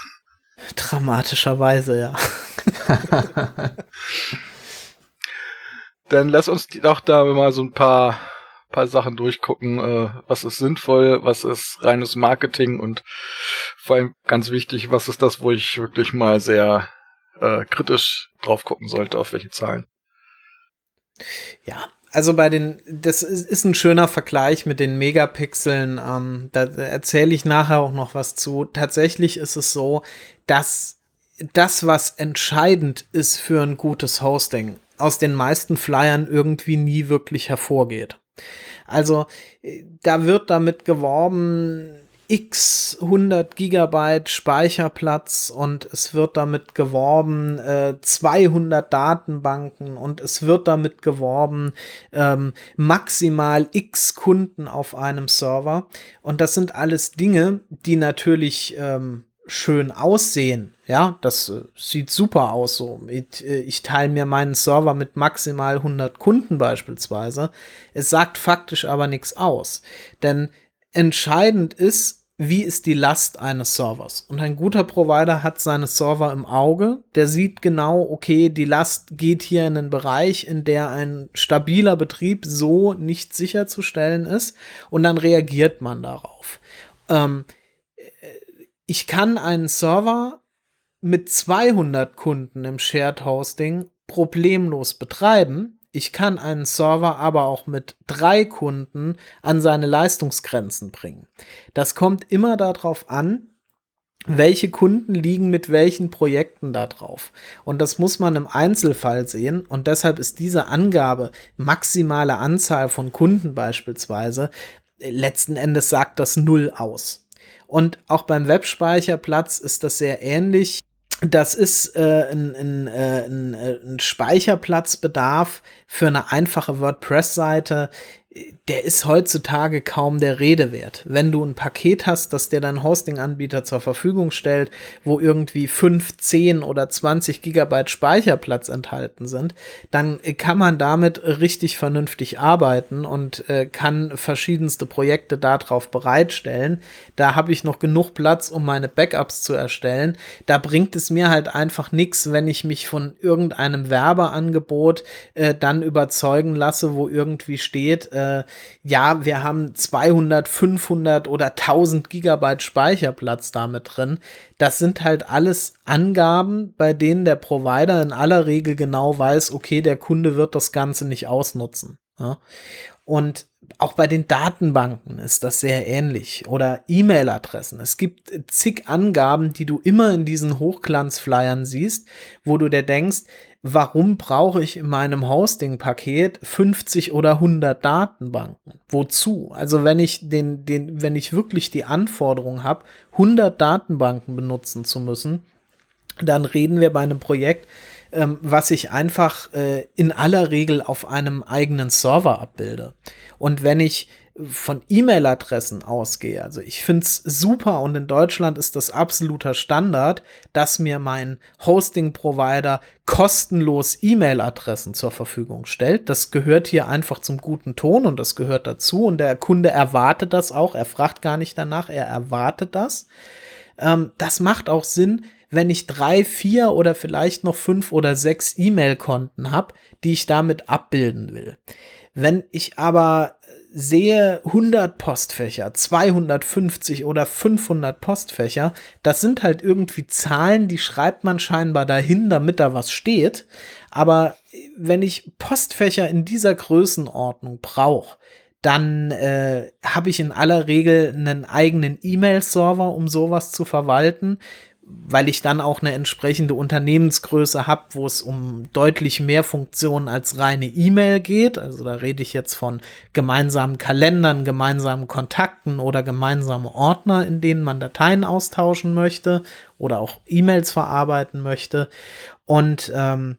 Dramatischerweise, ja. Dann lass uns doch da mal so ein paar paar Sachen durchgucken, äh, was ist sinnvoll, was ist reines Marketing und vor allem ganz wichtig, was ist das, wo ich wirklich mal sehr äh, kritisch drauf gucken sollte, auf welche Zahlen. Ja, also bei den, das ist, ist ein schöner Vergleich mit den Megapixeln. Ähm, da erzähle ich nachher auch noch was zu. Tatsächlich ist es so, dass das, was entscheidend ist für ein gutes Hosting, aus den meisten Flyern irgendwie nie wirklich hervorgeht. Also da wird damit geworben, x 100 Gigabyte Speicherplatz und es wird damit geworben äh, 200 Datenbanken und es wird damit geworben ähm, maximal x Kunden auf einem Server. Und das sind alles Dinge, die natürlich ähm, schön aussehen. Ja, das äh, sieht super aus so. Ich, äh, ich teile mir meinen Server mit maximal 100 Kunden beispielsweise. Es sagt faktisch aber nichts aus. Denn entscheidend ist, wie ist die Last eines Servers? Und ein guter Provider hat seine Server im Auge. Der sieht genau, okay, die Last geht hier in einen Bereich, in der ein stabiler Betrieb so nicht sicherzustellen ist. Und dann reagiert man darauf. Ähm, ich kann einen Server mit 200 Kunden im Shared Hosting problemlos betreiben. Ich kann einen Server aber auch mit drei Kunden an seine Leistungsgrenzen bringen. Das kommt immer darauf an, welche Kunden liegen mit welchen Projekten da drauf. Und das muss man im Einzelfall sehen. Und deshalb ist diese Angabe, maximale Anzahl von Kunden beispielsweise, letzten Endes sagt das null aus. Und auch beim Webspeicherplatz ist das sehr ähnlich. Das ist äh, ein, ein, äh, ein, äh, ein Speicherplatzbedarf für eine einfache WordPress-Seite, der ist heutzutage kaum der Rede wert. Wenn du ein Paket hast, das dir dein Hosting-Anbieter zur Verfügung stellt, wo irgendwie 5, 10 oder 20 Gigabyte Speicherplatz enthalten sind, dann kann man damit richtig vernünftig arbeiten und äh, kann verschiedenste Projekte darauf bereitstellen. Da habe ich noch genug Platz, um meine Backups zu erstellen. Da bringt es mir halt einfach nichts, wenn ich mich von irgendeinem Werbeangebot äh, dann überzeugen lasse, wo irgendwie steht, äh, äh, ja, wir haben 200, 500 oder 1000 Gigabyte Speicherplatz damit drin. Das sind halt alles Angaben, bei denen der Provider in aller Regel genau weiß, okay, der Kunde wird das Ganze nicht ausnutzen. Ja? Und auch bei den Datenbanken ist das sehr ähnlich oder E-Mail-Adressen. Es gibt zig Angaben, die du immer in diesen Hochglanzflyern siehst, wo du dir denkst, warum brauche ich in meinem Hosting-Paket 50 oder 100 Datenbanken? Wozu? Also wenn ich den, den, wenn ich wirklich die Anforderung habe, 100 Datenbanken benutzen zu müssen, dann reden wir bei einem Projekt, ähm, was ich einfach äh, in aller Regel auf einem eigenen Server abbilde. Und wenn ich von E-Mail-Adressen ausgehe, also ich finde es super und in Deutschland ist das absoluter Standard, dass mir mein Hosting-Provider kostenlos E-Mail-Adressen zur Verfügung stellt. Das gehört hier einfach zum guten Ton und das gehört dazu und der Kunde erwartet das auch. Er fragt gar nicht danach, er erwartet das. Ähm, das macht auch Sinn, wenn ich drei, vier oder vielleicht noch fünf oder sechs E-Mail-Konten habe, die ich damit abbilden will. Wenn ich aber sehe 100 Postfächer, 250 oder 500 Postfächer, das sind halt irgendwie Zahlen, die schreibt man scheinbar dahin, damit da was steht. Aber wenn ich Postfächer in dieser Größenordnung brauche, dann äh, habe ich in aller Regel einen eigenen E-Mail-Server, um sowas zu verwalten weil ich dann auch eine entsprechende Unternehmensgröße habe, wo es um deutlich mehr Funktionen als reine E-Mail geht. Also da rede ich jetzt von gemeinsamen Kalendern, gemeinsamen Kontakten oder gemeinsame Ordner, in denen man Dateien austauschen möchte oder auch E-Mails verarbeiten möchte. Und ähm,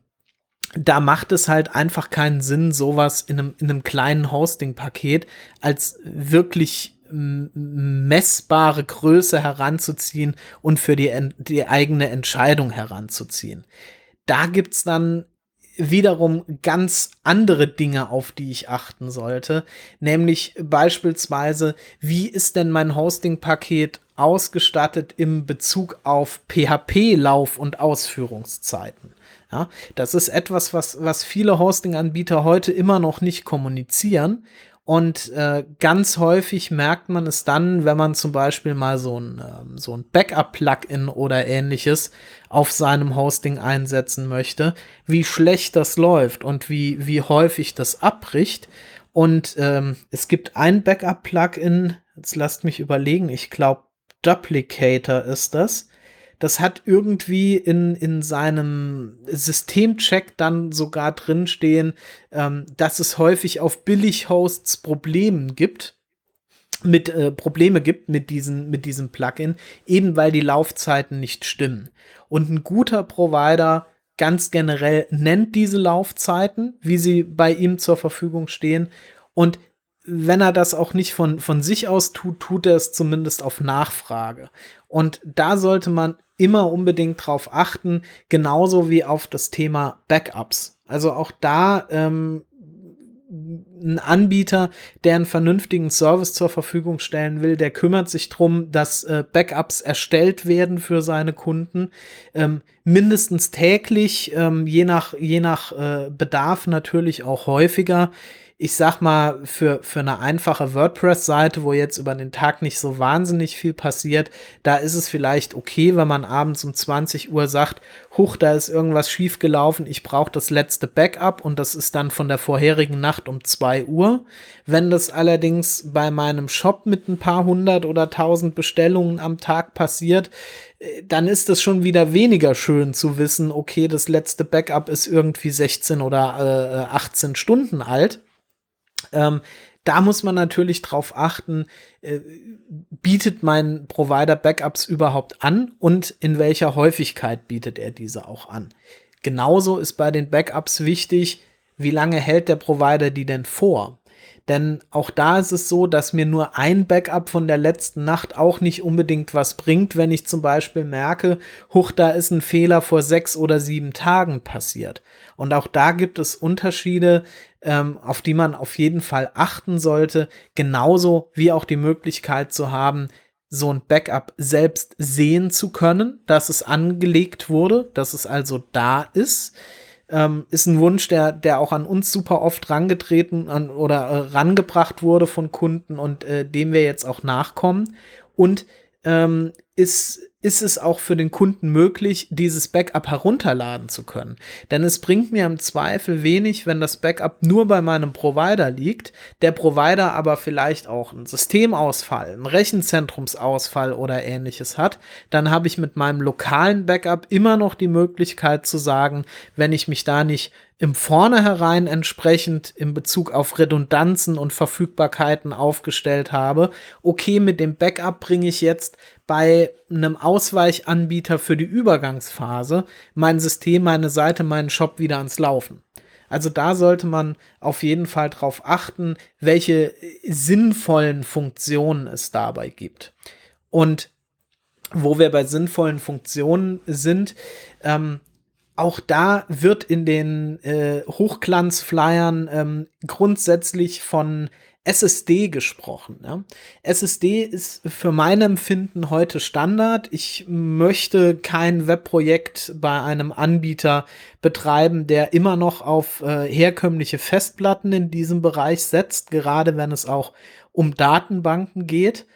da macht es halt einfach keinen Sinn, sowas in einem, in einem kleinen Hosting-Paket als wirklich messbare Größe heranzuziehen und für die, die eigene Entscheidung heranzuziehen. Da gibt's dann wiederum ganz andere Dinge, auf die ich achten sollte, nämlich beispielsweise, wie ist denn mein Hosting-Paket ausgestattet im Bezug auf PHP-Lauf- und Ausführungszeiten. Ja, das ist etwas, was, was viele Hosting-Anbieter heute immer noch nicht kommunizieren und äh, ganz häufig merkt man es dann, wenn man zum Beispiel mal so ein, ähm, so ein Backup-Plugin oder ähnliches auf seinem Hosting einsetzen möchte, wie schlecht das läuft und wie, wie häufig das abbricht. Und ähm, es gibt ein Backup-Plugin, jetzt lasst mich überlegen, ich glaube Duplicator ist das das hat irgendwie in, in seinem Systemcheck dann sogar drinstehen, ähm, dass es häufig auf Billig-Hosts Probleme gibt mit äh, Probleme gibt mit diesen mit diesem Plugin, eben weil die Laufzeiten nicht stimmen. Und ein guter Provider ganz generell nennt diese Laufzeiten, wie sie bei ihm zur Verfügung stehen und wenn er das auch nicht von, von sich aus tut, tut er es zumindest auf Nachfrage. Und da sollte man immer unbedingt drauf achten, genauso wie auf das Thema Backups. Also auch da ähm, ein Anbieter, der einen vernünftigen Service zur Verfügung stellen will, der kümmert sich drum, dass äh, Backups erstellt werden für seine Kunden, ähm, mindestens täglich, ähm, je nach, je nach äh, Bedarf natürlich auch häufiger ich sag mal, für, für eine einfache WordPress-Seite, wo jetzt über den Tag nicht so wahnsinnig viel passiert, da ist es vielleicht okay, wenn man abends um 20 Uhr sagt, huch, da ist irgendwas schiefgelaufen, ich brauche das letzte Backup und das ist dann von der vorherigen Nacht um 2 Uhr. Wenn das allerdings bei meinem Shop mit ein paar hundert oder tausend Bestellungen am Tag passiert, äh, dann ist es schon wieder weniger schön zu wissen, okay, das letzte Backup ist irgendwie 16 oder äh, 18 Stunden alt. Ähm, da muss man natürlich drauf achten, äh, bietet mein Provider Backups überhaupt an und in welcher Häufigkeit bietet er diese auch an. Genauso ist bei den Backups wichtig, wie lange hält der Provider die denn vor? Denn auch da ist es so, dass mir nur ein Backup von der letzten Nacht auch nicht unbedingt was bringt, wenn ich zum Beispiel merke, huch, da ist ein Fehler vor sechs oder sieben Tagen passiert. Und auch da gibt es Unterschiede, ähm, auf die man auf jeden Fall achten sollte, genauso wie auch die Möglichkeit zu haben, so ein Backup selbst sehen zu können, dass es angelegt wurde, dass es also da ist. Ähm, ist ein Wunsch, der, der auch an uns super oft rangetreten an, oder äh, rangebracht wurde von Kunden und äh, dem wir jetzt auch nachkommen. Und ähm, ist ist es auch für den Kunden möglich, dieses Backup herunterladen zu können. Denn es bringt mir im Zweifel wenig, wenn das Backup nur bei meinem Provider liegt, der Provider aber vielleicht auch einen Systemausfall, einen Rechenzentrumsausfall oder ähnliches hat, dann habe ich mit meinem lokalen Backup immer noch die Möglichkeit zu sagen, wenn ich mich da nicht im Vornherein entsprechend in Bezug auf Redundanzen und Verfügbarkeiten aufgestellt habe. Okay, mit dem Backup bringe ich jetzt bei einem Ausweichanbieter für die Übergangsphase mein System, meine Seite, meinen Shop wieder ans Laufen. Also da sollte man auf jeden Fall darauf achten, welche sinnvollen Funktionen es dabei gibt. Und wo wir bei sinnvollen Funktionen sind, ähm, auch da wird in den äh, Hochglanzflyern ähm, grundsätzlich von SSD gesprochen. Ja. SSD ist für mein Empfinden heute Standard. Ich möchte kein Webprojekt bei einem Anbieter betreiben, der immer noch auf äh, herkömmliche Festplatten in diesem Bereich setzt, gerade wenn es auch um Datenbanken geht.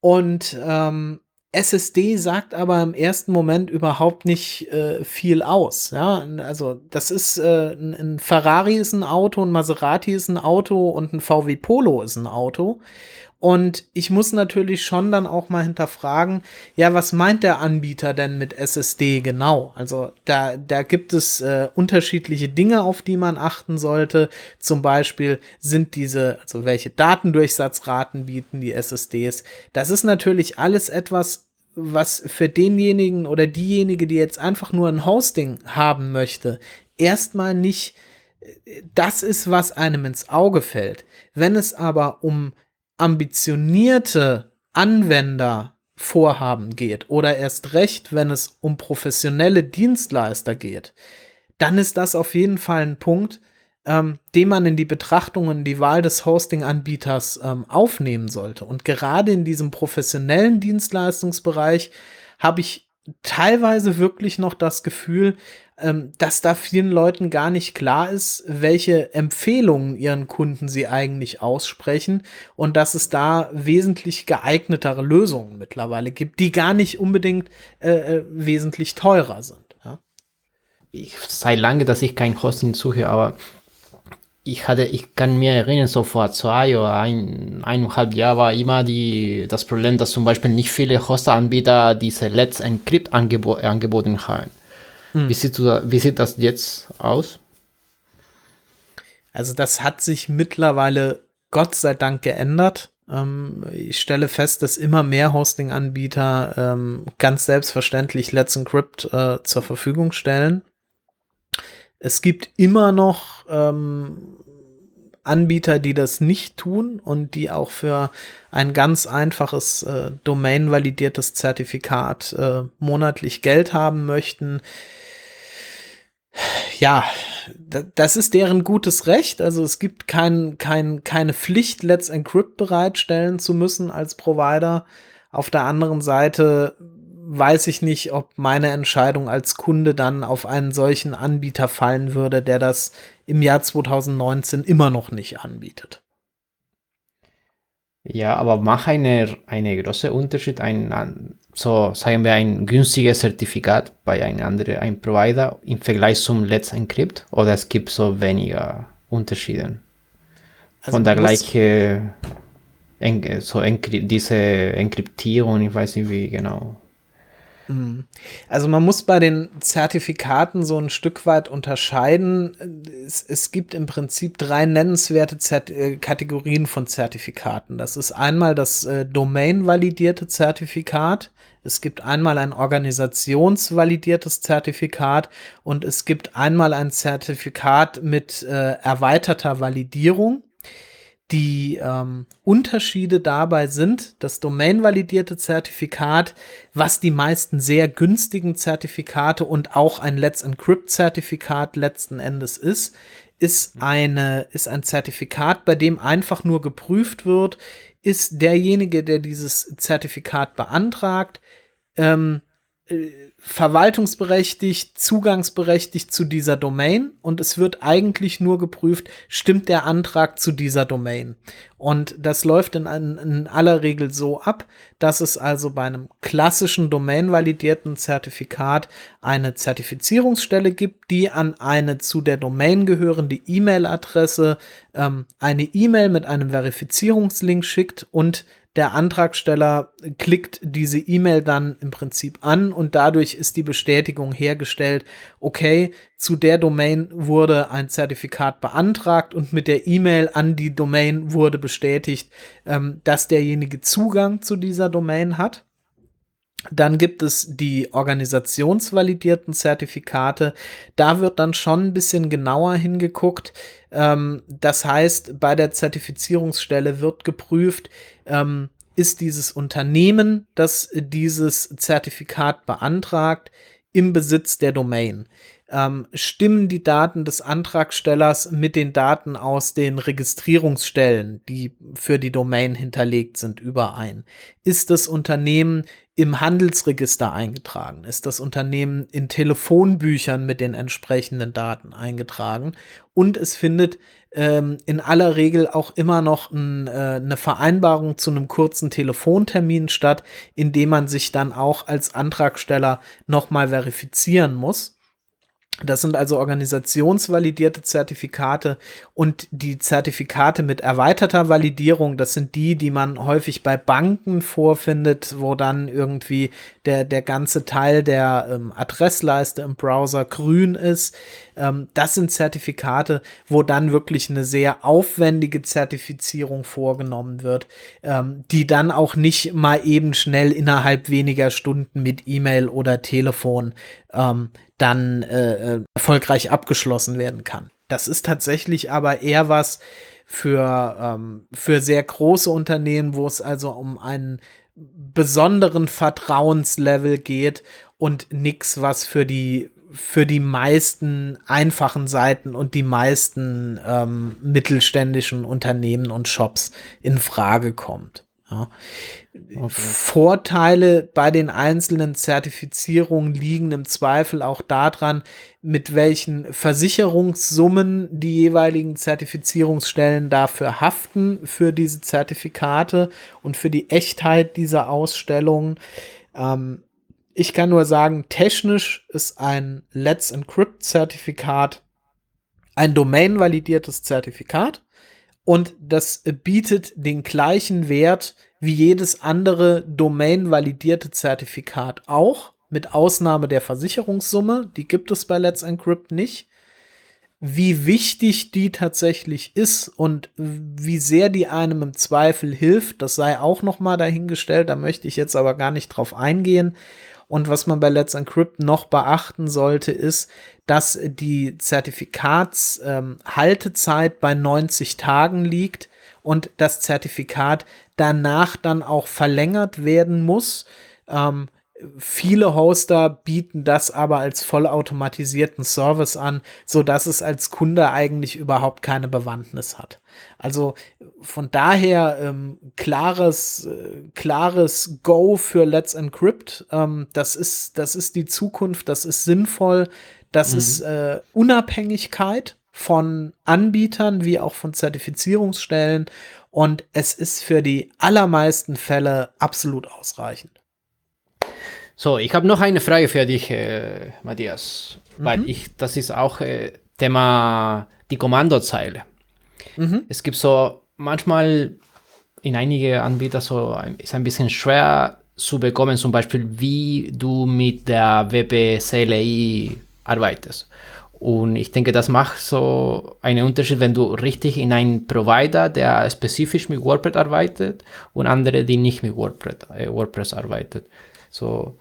Und ähm, SSD sagt aber im ersten Moment überhaupt nicht äh, viel aus. Ja, also das ist äh, ein, ein, Ferrari ist ein Auto, ein Maserati ist ein Auto und ein VW Polo ist ein Auto. Und ich muss natürlich schon dann auch mal hinterfragen, ja, was meint der Anbieter denn mit SSD genau? Also da, da gibt es äh, unterschiedliche Dinge, auf die man achten sollte. Zum Beispiel sind diese, also welche Datendurchsatzraten bieten die SSDs. Das ist natürlich alles etwas, was für denjenigen oder diejenige, die jetzt einfach nur ein Hosting haben möchte, erstmal nicht das ist, was einem ins Auge fällt. Wenn es aber um ambitionierte Anwendervorhaben geht oder erst recht, wenn es um professionelle Dienstleister geht, dann ist das auf jeden Fall ein Punkt, ähm, den man in die Betrachtungen, die Wahl des Hosting-Anbieters ähm, aufnehmen sollte. Und gerade in diesem professionellen Dienstleistungsbereich habe ich teilweise wirklich noch das Gefühl, ähm, dass da vielen Leuten gar nicht klar ist, welche Empfehlungen ihren Kunden sie eigentlich aussprechen und dass es da wesentlich geeignetere Lösungen mittlerweile gibt, die gar nicht unbedingt äh, äh wesentlich teurer sind. Ja? Ich sei lange, dass ich kein Hosting suche, aber ich hatte, ich kann mir erinnern, so vor zwei oder ein, eineinhalb Jahren war immer die, das Problem, dass zum Beispiel nicht viele Hoster-Anbieter diese Let's Encrypt angebo angeboten haben. Hm. Wie, sieht du, wie sieht das jetzt aus? Also das hat sich mittlerweile Gott sei Dank geändert. Ähm, ich stelle fest, dass immer mehr Hosting-Anbieter ähm, ganz selbstverständlich Let's Encrypt äh, zur Verfügung stellen. Es gibt immer noch ähm, Anbieter, die das nicht tun und die auch für ein ganz einfaches äh, Domain-validiertes Zertifikat äh, monatlich Geld haben möchten. Ja, das ist deren gutes Recht. Also es gibt kein, kein, keine Pflicht, Let's Encrypt bereitstellen zu müssen als Provider. Auf der anderen Seite weiß ich nicht, ob meine Entscheidung als Kunde dann auf einen solchen Anbieter fallen würde, der das im Jahr 2019 immer noch nicht anbietet. Ja, aber macht eine, eine große Unterschied, ein, so sagen wir, ein günstiges Zertifikat bei einem anderen ein Provider im Vergleich zum Let's Encrypt oder es gibt so weniger Unterschiede? Also Von der gleichen, so Enkry diese Enkriptierung, ich weiß nicht wie genau. Mhm. Also man muss bei den Zertifikaten so ein Stück weit unterscheiden. Es, es gibt im Prinzip drei nennenswerte Zert äh, Kategorien von Zertifikaten. Das ist einmal das äh, Domain-validierte Zertifikat. Es gibt einmal ein organisationsvalidiertes Zertifikat und es gibt einmal ein Zertifikat mit äh, erweiterter Validierung. Die ähm, Unterschiede dabei sind das domainvalidierte Zertifikat, was die meisten sehr günstigen Zertifikate und auch ein Let's Encrypt Zertifikat letzten Endes ist, ist eine, ist ein Zertifikat, bei dem einfach nur geprüft wird, ist derjenige, der dieses Zertifikat beantragt, ähm, äh, verwaltungsberechtigt, zugangsberechtigt zu dieser Domain und es wird eigentlich nur geprüft, stimmt der Antrag zu dieser Domain. Und das läuft in, in aller Regel so ab, dass es also bei einem klassischen domainvalidierten Zertifikat eine Zertifizierungsstelle gibt, die an eine zu der Domain gehörende E-Mail-Adresse ähm, eine E-Mail mit einem Verifizierungslink schickt und der Antragsteller klickt diese E-Mail dann im Prinzip an und dadurch ist die Bestätigung hergestellt, okay, zu der Domain wurde ein Zertifikat beantragt und mit der E-Mail an die Domain wurde bestätigt, ähm, dass derjenige Zugang zu dieser Domain hat. Dann gibt es die organisationsvalidierten Zertifikate. Da wird dann schon ein bisschen genauer hingeguckt. Ähm, das heißt, bei der Zertifizierungsstelle wird geprüft, ähm, ist dieses Unternehmen, das dieses Zertifikat beantragt, im Besitz der Domain ähm, stimmen die Daten des Antragstellers mit den Daten aus den Registrierungsstellen, die für die Domain hinterlegt sind, überein? Ist das Unternehmen im Handelsregister eingetragen? Ist das Unternehmen in Telefonbüchern mit den entsprechenden Daten eingetragen? Und es findet ähm, in aller Regel auch immer noch ein, äh, eine Vereinbarung zu einem kurzen Telefontermin statt, in dem man sich dann auch als Antragsteller nochmal verifizieren muss. Das sind also organisationsvalidierte Zertifikate und die Zertifikate mit erweiterter Validierung, das sind die, die man häufig bei Banken vorfindet, wo dann irgendwie der, der ganze Teil der ähm, Adressleiste im Browser grün ist. Ähm, das sind Zertifikate, wo dann wirklich eine sehr aufwendige Zertifizierung vorgenommen wird, ähm, die dann auch nicht mal eben schnell innerhalb weniger Stunden mit E-Mail oder Telefon ähm, dann äh, äh, erfolgreich abgeschlossen werden kann. Das ist tatsächlich aber eher was für, ähm, für sehr große Unternehmen, wo es also um einen besonderen Vertrauenslevel geht und nichts, was für die für die meisten einfachen Seiten und die meisten ähm, mittelständischen Unternehmen und Shops in Frage kommt. Ja. Okay. Vorteile bei den einzelnen Zertifizierungen liegen im Zweifel auch daran, mit welchen Versicherungssummen die jeweiligen Zertifizierungsstellen dafür haften für diese Zertifikate und für die Echtheit dieser Ausstellungen. Ähm, ich kann nur sagen, technisch ist ein Let's Encrypt Zertifikat ein domain-validiertes Zertifikat und das bietet den gleichen Wert wie jedes andere domain-validierte Zertifikat auch, mit Ausnahme der Versicherungssumme, die gibt es bei Let's Encrypt nicht. Wie wichtig die tatsächlich ist und wie sehr die einem im Zweifel hilft, das sei auch noch mal dahingestellt, da möchte ich jetzt aber gar nicht drauf eingehen. Und was man bei Let's Encrypt noch beachten sollte, ist, dass die Zertifikatshaltezeit ähm, bei 90 Tagen liegt und das Zertifikat danach dann auch verlängert werden muss. Ähm, viele Hoster bieten das aber als vollautomatisierten Service an, so dass es als Kunde eigentlich überhaupt keine Bewandtnis hat. Also von daher ähm, klares, äh, klares Go für Let's Encrypt. Ähm, das ist, das ist die Zukunft. Das ist sinnvoll. Das mhm. ist äh, Unabhängigkeit von Anbietern wie auch von Zertifizierungsstellen und es ist für die allermeisten Fälle absolut ausreichend. So, ich habe noch eine Frage für dich, äh, Matthias, mhm. weil ich, das ist auch äh, Thema die Kommandozeile. Mhm. Es gibt so manchmal in einige Anbieter so ist ein bisschen schwer zu bekommen, zum Beispiel wie du mit der WP CLI arbeitest. Und ich denke, das macht so einen Unterschied, wenn du richtig in einen Provider, der spezifisch mit WordPress arbeitet und andere, die nicht mit WordPress, äh, WordPress arbeitet. So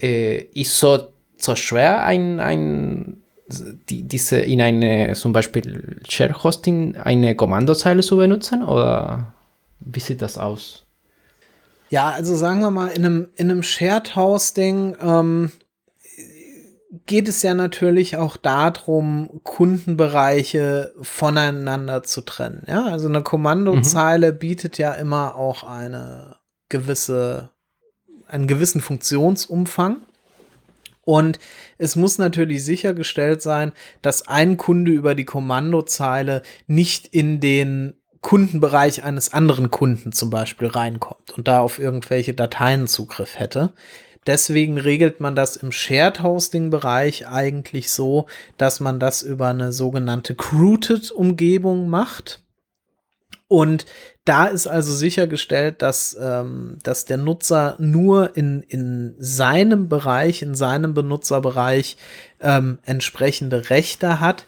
äh, ist so, so schwer, ein, ein, die, diese in eine zum Beispiel Share Hosting eine Kommandozeile zu benutzen oder wie sieht das aus? Ja, also sagen wir mal, in einem, in einem Shared Hosting ähm, geht es ja natürlich auch darum, Kundenbereiche voneinander zu trennen. Ja, also eine Kommandozeile mhm. bietet ja immer auch eine gewisse, einen gewissen Funktionsumfang. Und es muss natürlich sichergestellt sein, dass ein Kunde über die Kommandozeile nicht in den Kundenbereich eines anderen Kunden zum Beispiel reinkommt und da auf irgendwelche Dateien Zugriff hätte. Deswegen regelt man das im Shared Hosting Bereich eigentlich so, dass man das über eine sogenannte Crooted Umgebung macht. Und da ist also sichergestellt, dass, ähm, dass der Nutzer nur in, in seinem Bereich, in seinem Benutzerbereich ähm, entsprechende Rechte hat.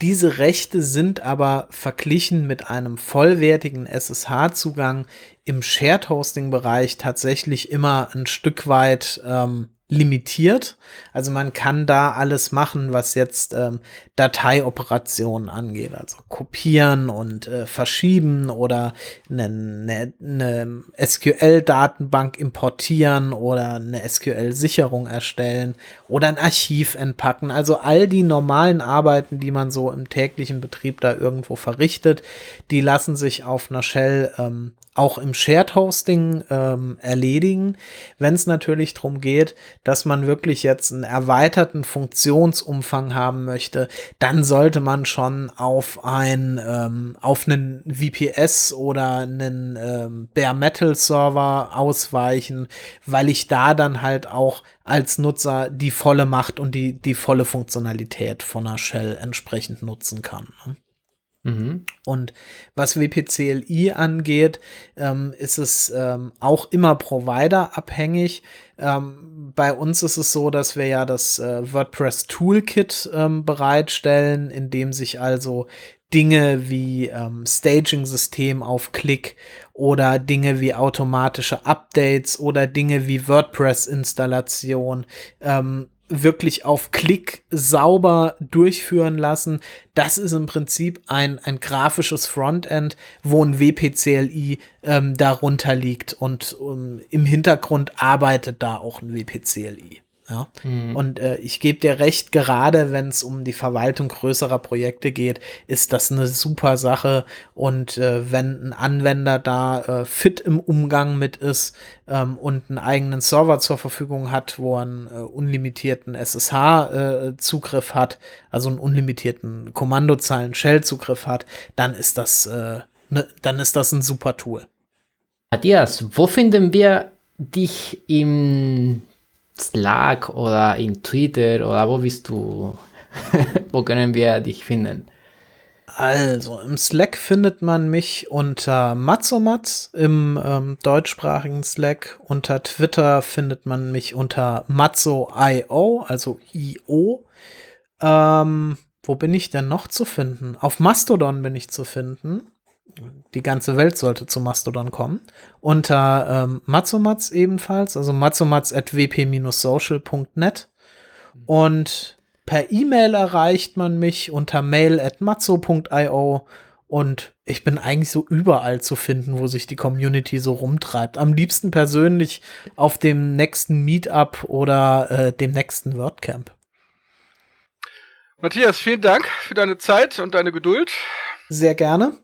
Diese Rechte sind aber verglichen mit einem vollwertigen SSH-Zugang im Shared Hosting Bereich tatsächlich immer ein Stück weit ähm, limitiert. Also man kann da alles machen, was jetzt ähm, Dateioperationen angeht, also kopieren und äh, verschieben oder eine, ne, ne SQL-Datenbank importieren oder eine SQL-Sicherung erstellen oder ein Archiv entpacken. Also all die normalen Arbeiten, die man so im täglichen Betrieb da irgendwo verrichtet, die lassen sich auf einer Shell ähm, auch im Shared Hosting ähm, erledigen. Wenn es natürlich darum geht, dass man wirklich jetzt einen erweiterten Funktionsumfang haben möchte, dann sollte man schon auf ein ähm, auf einen VPS oder einen ähm, Bare Metal Server ausweichen, weil ich da dann halt auch als Nutzer die volle Macht und die die volle Funktionalität von einer Shell entsprechend nutzen kann. Ne? Mhm. Und was WPCLI angeht, ähm, ist es ähm, auch immer providerabhängig. Ähm, bei uns ist es so, dass wir ja das äh, WordPress Toolkit ähm, bereitstellen, in dem sich also Dinge wie ähm, Staging-System auf Klick oder Dinge wie automatische Updates oder Dinge wie WordPress-Installation ähm, wirklich auf Klick sauber durchführen lassen. Das ist im Prinzip ein, ein grafisches Frontend, wo ein WPCLI ähm, darunter liegt und um, im Hintergrund arbeitet da auch ein WPCLI. Ja? Mhm. Und äh, ich gebe dir recht, gerade wenn es um die Verwaltung größerer Projekte geht, ist das eine super Sache. Und äh, wenn ein Anwender da äh, fit im Umgang mit ist ähm, und einen eigenen Server zur Verfügung hat, wo er einen äh, unlimitierten SSH-Zugriff äh, hat, also einen unlimitierten Kommandozeilen-Shell-Zugriff hat, dann ist das, äh, ne, dann ist das ein super Tool. Matthias, wo finden wir dich im Slack oder in Twitter oder wo bist du? wo können wir dich finden? Also, im Slack findet man mich unter Matzomatz, im ähm, deutschsprachigen Slack. Unter Twitter findet man mich unter Matzo.io, also IO. Ähm, wo bin ich denn noch zu finden? Auf Mastodon bin ich zu finden. Die ganze Welt sollte zu Mastodon kommen. Unter ähm, Matzomatz ebenfalls, also matzomatz.wp-social.net. Und per E-Mail erreicht man mich unter mail at matzo.io und ich bin eigentlich so überall zu finden, wo sich die Community so rumtreibt. Am liebsten persönlich auf dem nächsten Meetup oder äh, dem nächsten WordCamp. Matthias, vielen Dank für deine Zeit und deine Geduld. Sehr gerne.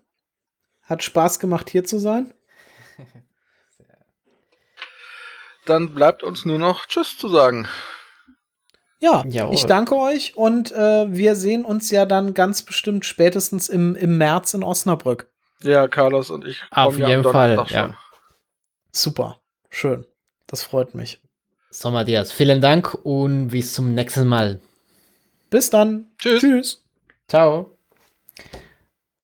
Hat Spaß gemacht, hier zu sein. Dann bleibt uns nur noch Tschüss zu sagen. Ja, Jawohl. ich danke euch und äh, wir sehen uns ja dann ganz bestimmt spätestens im, im März in Osnabrück. Ja, Carlos und ich Auf jeden Fall, ja. Super, schön. Das freut mich. So, Matthias, vielen Dank und bis zum nächsten Mal. Bis dann. Tschüss. Tschüss. Ciao.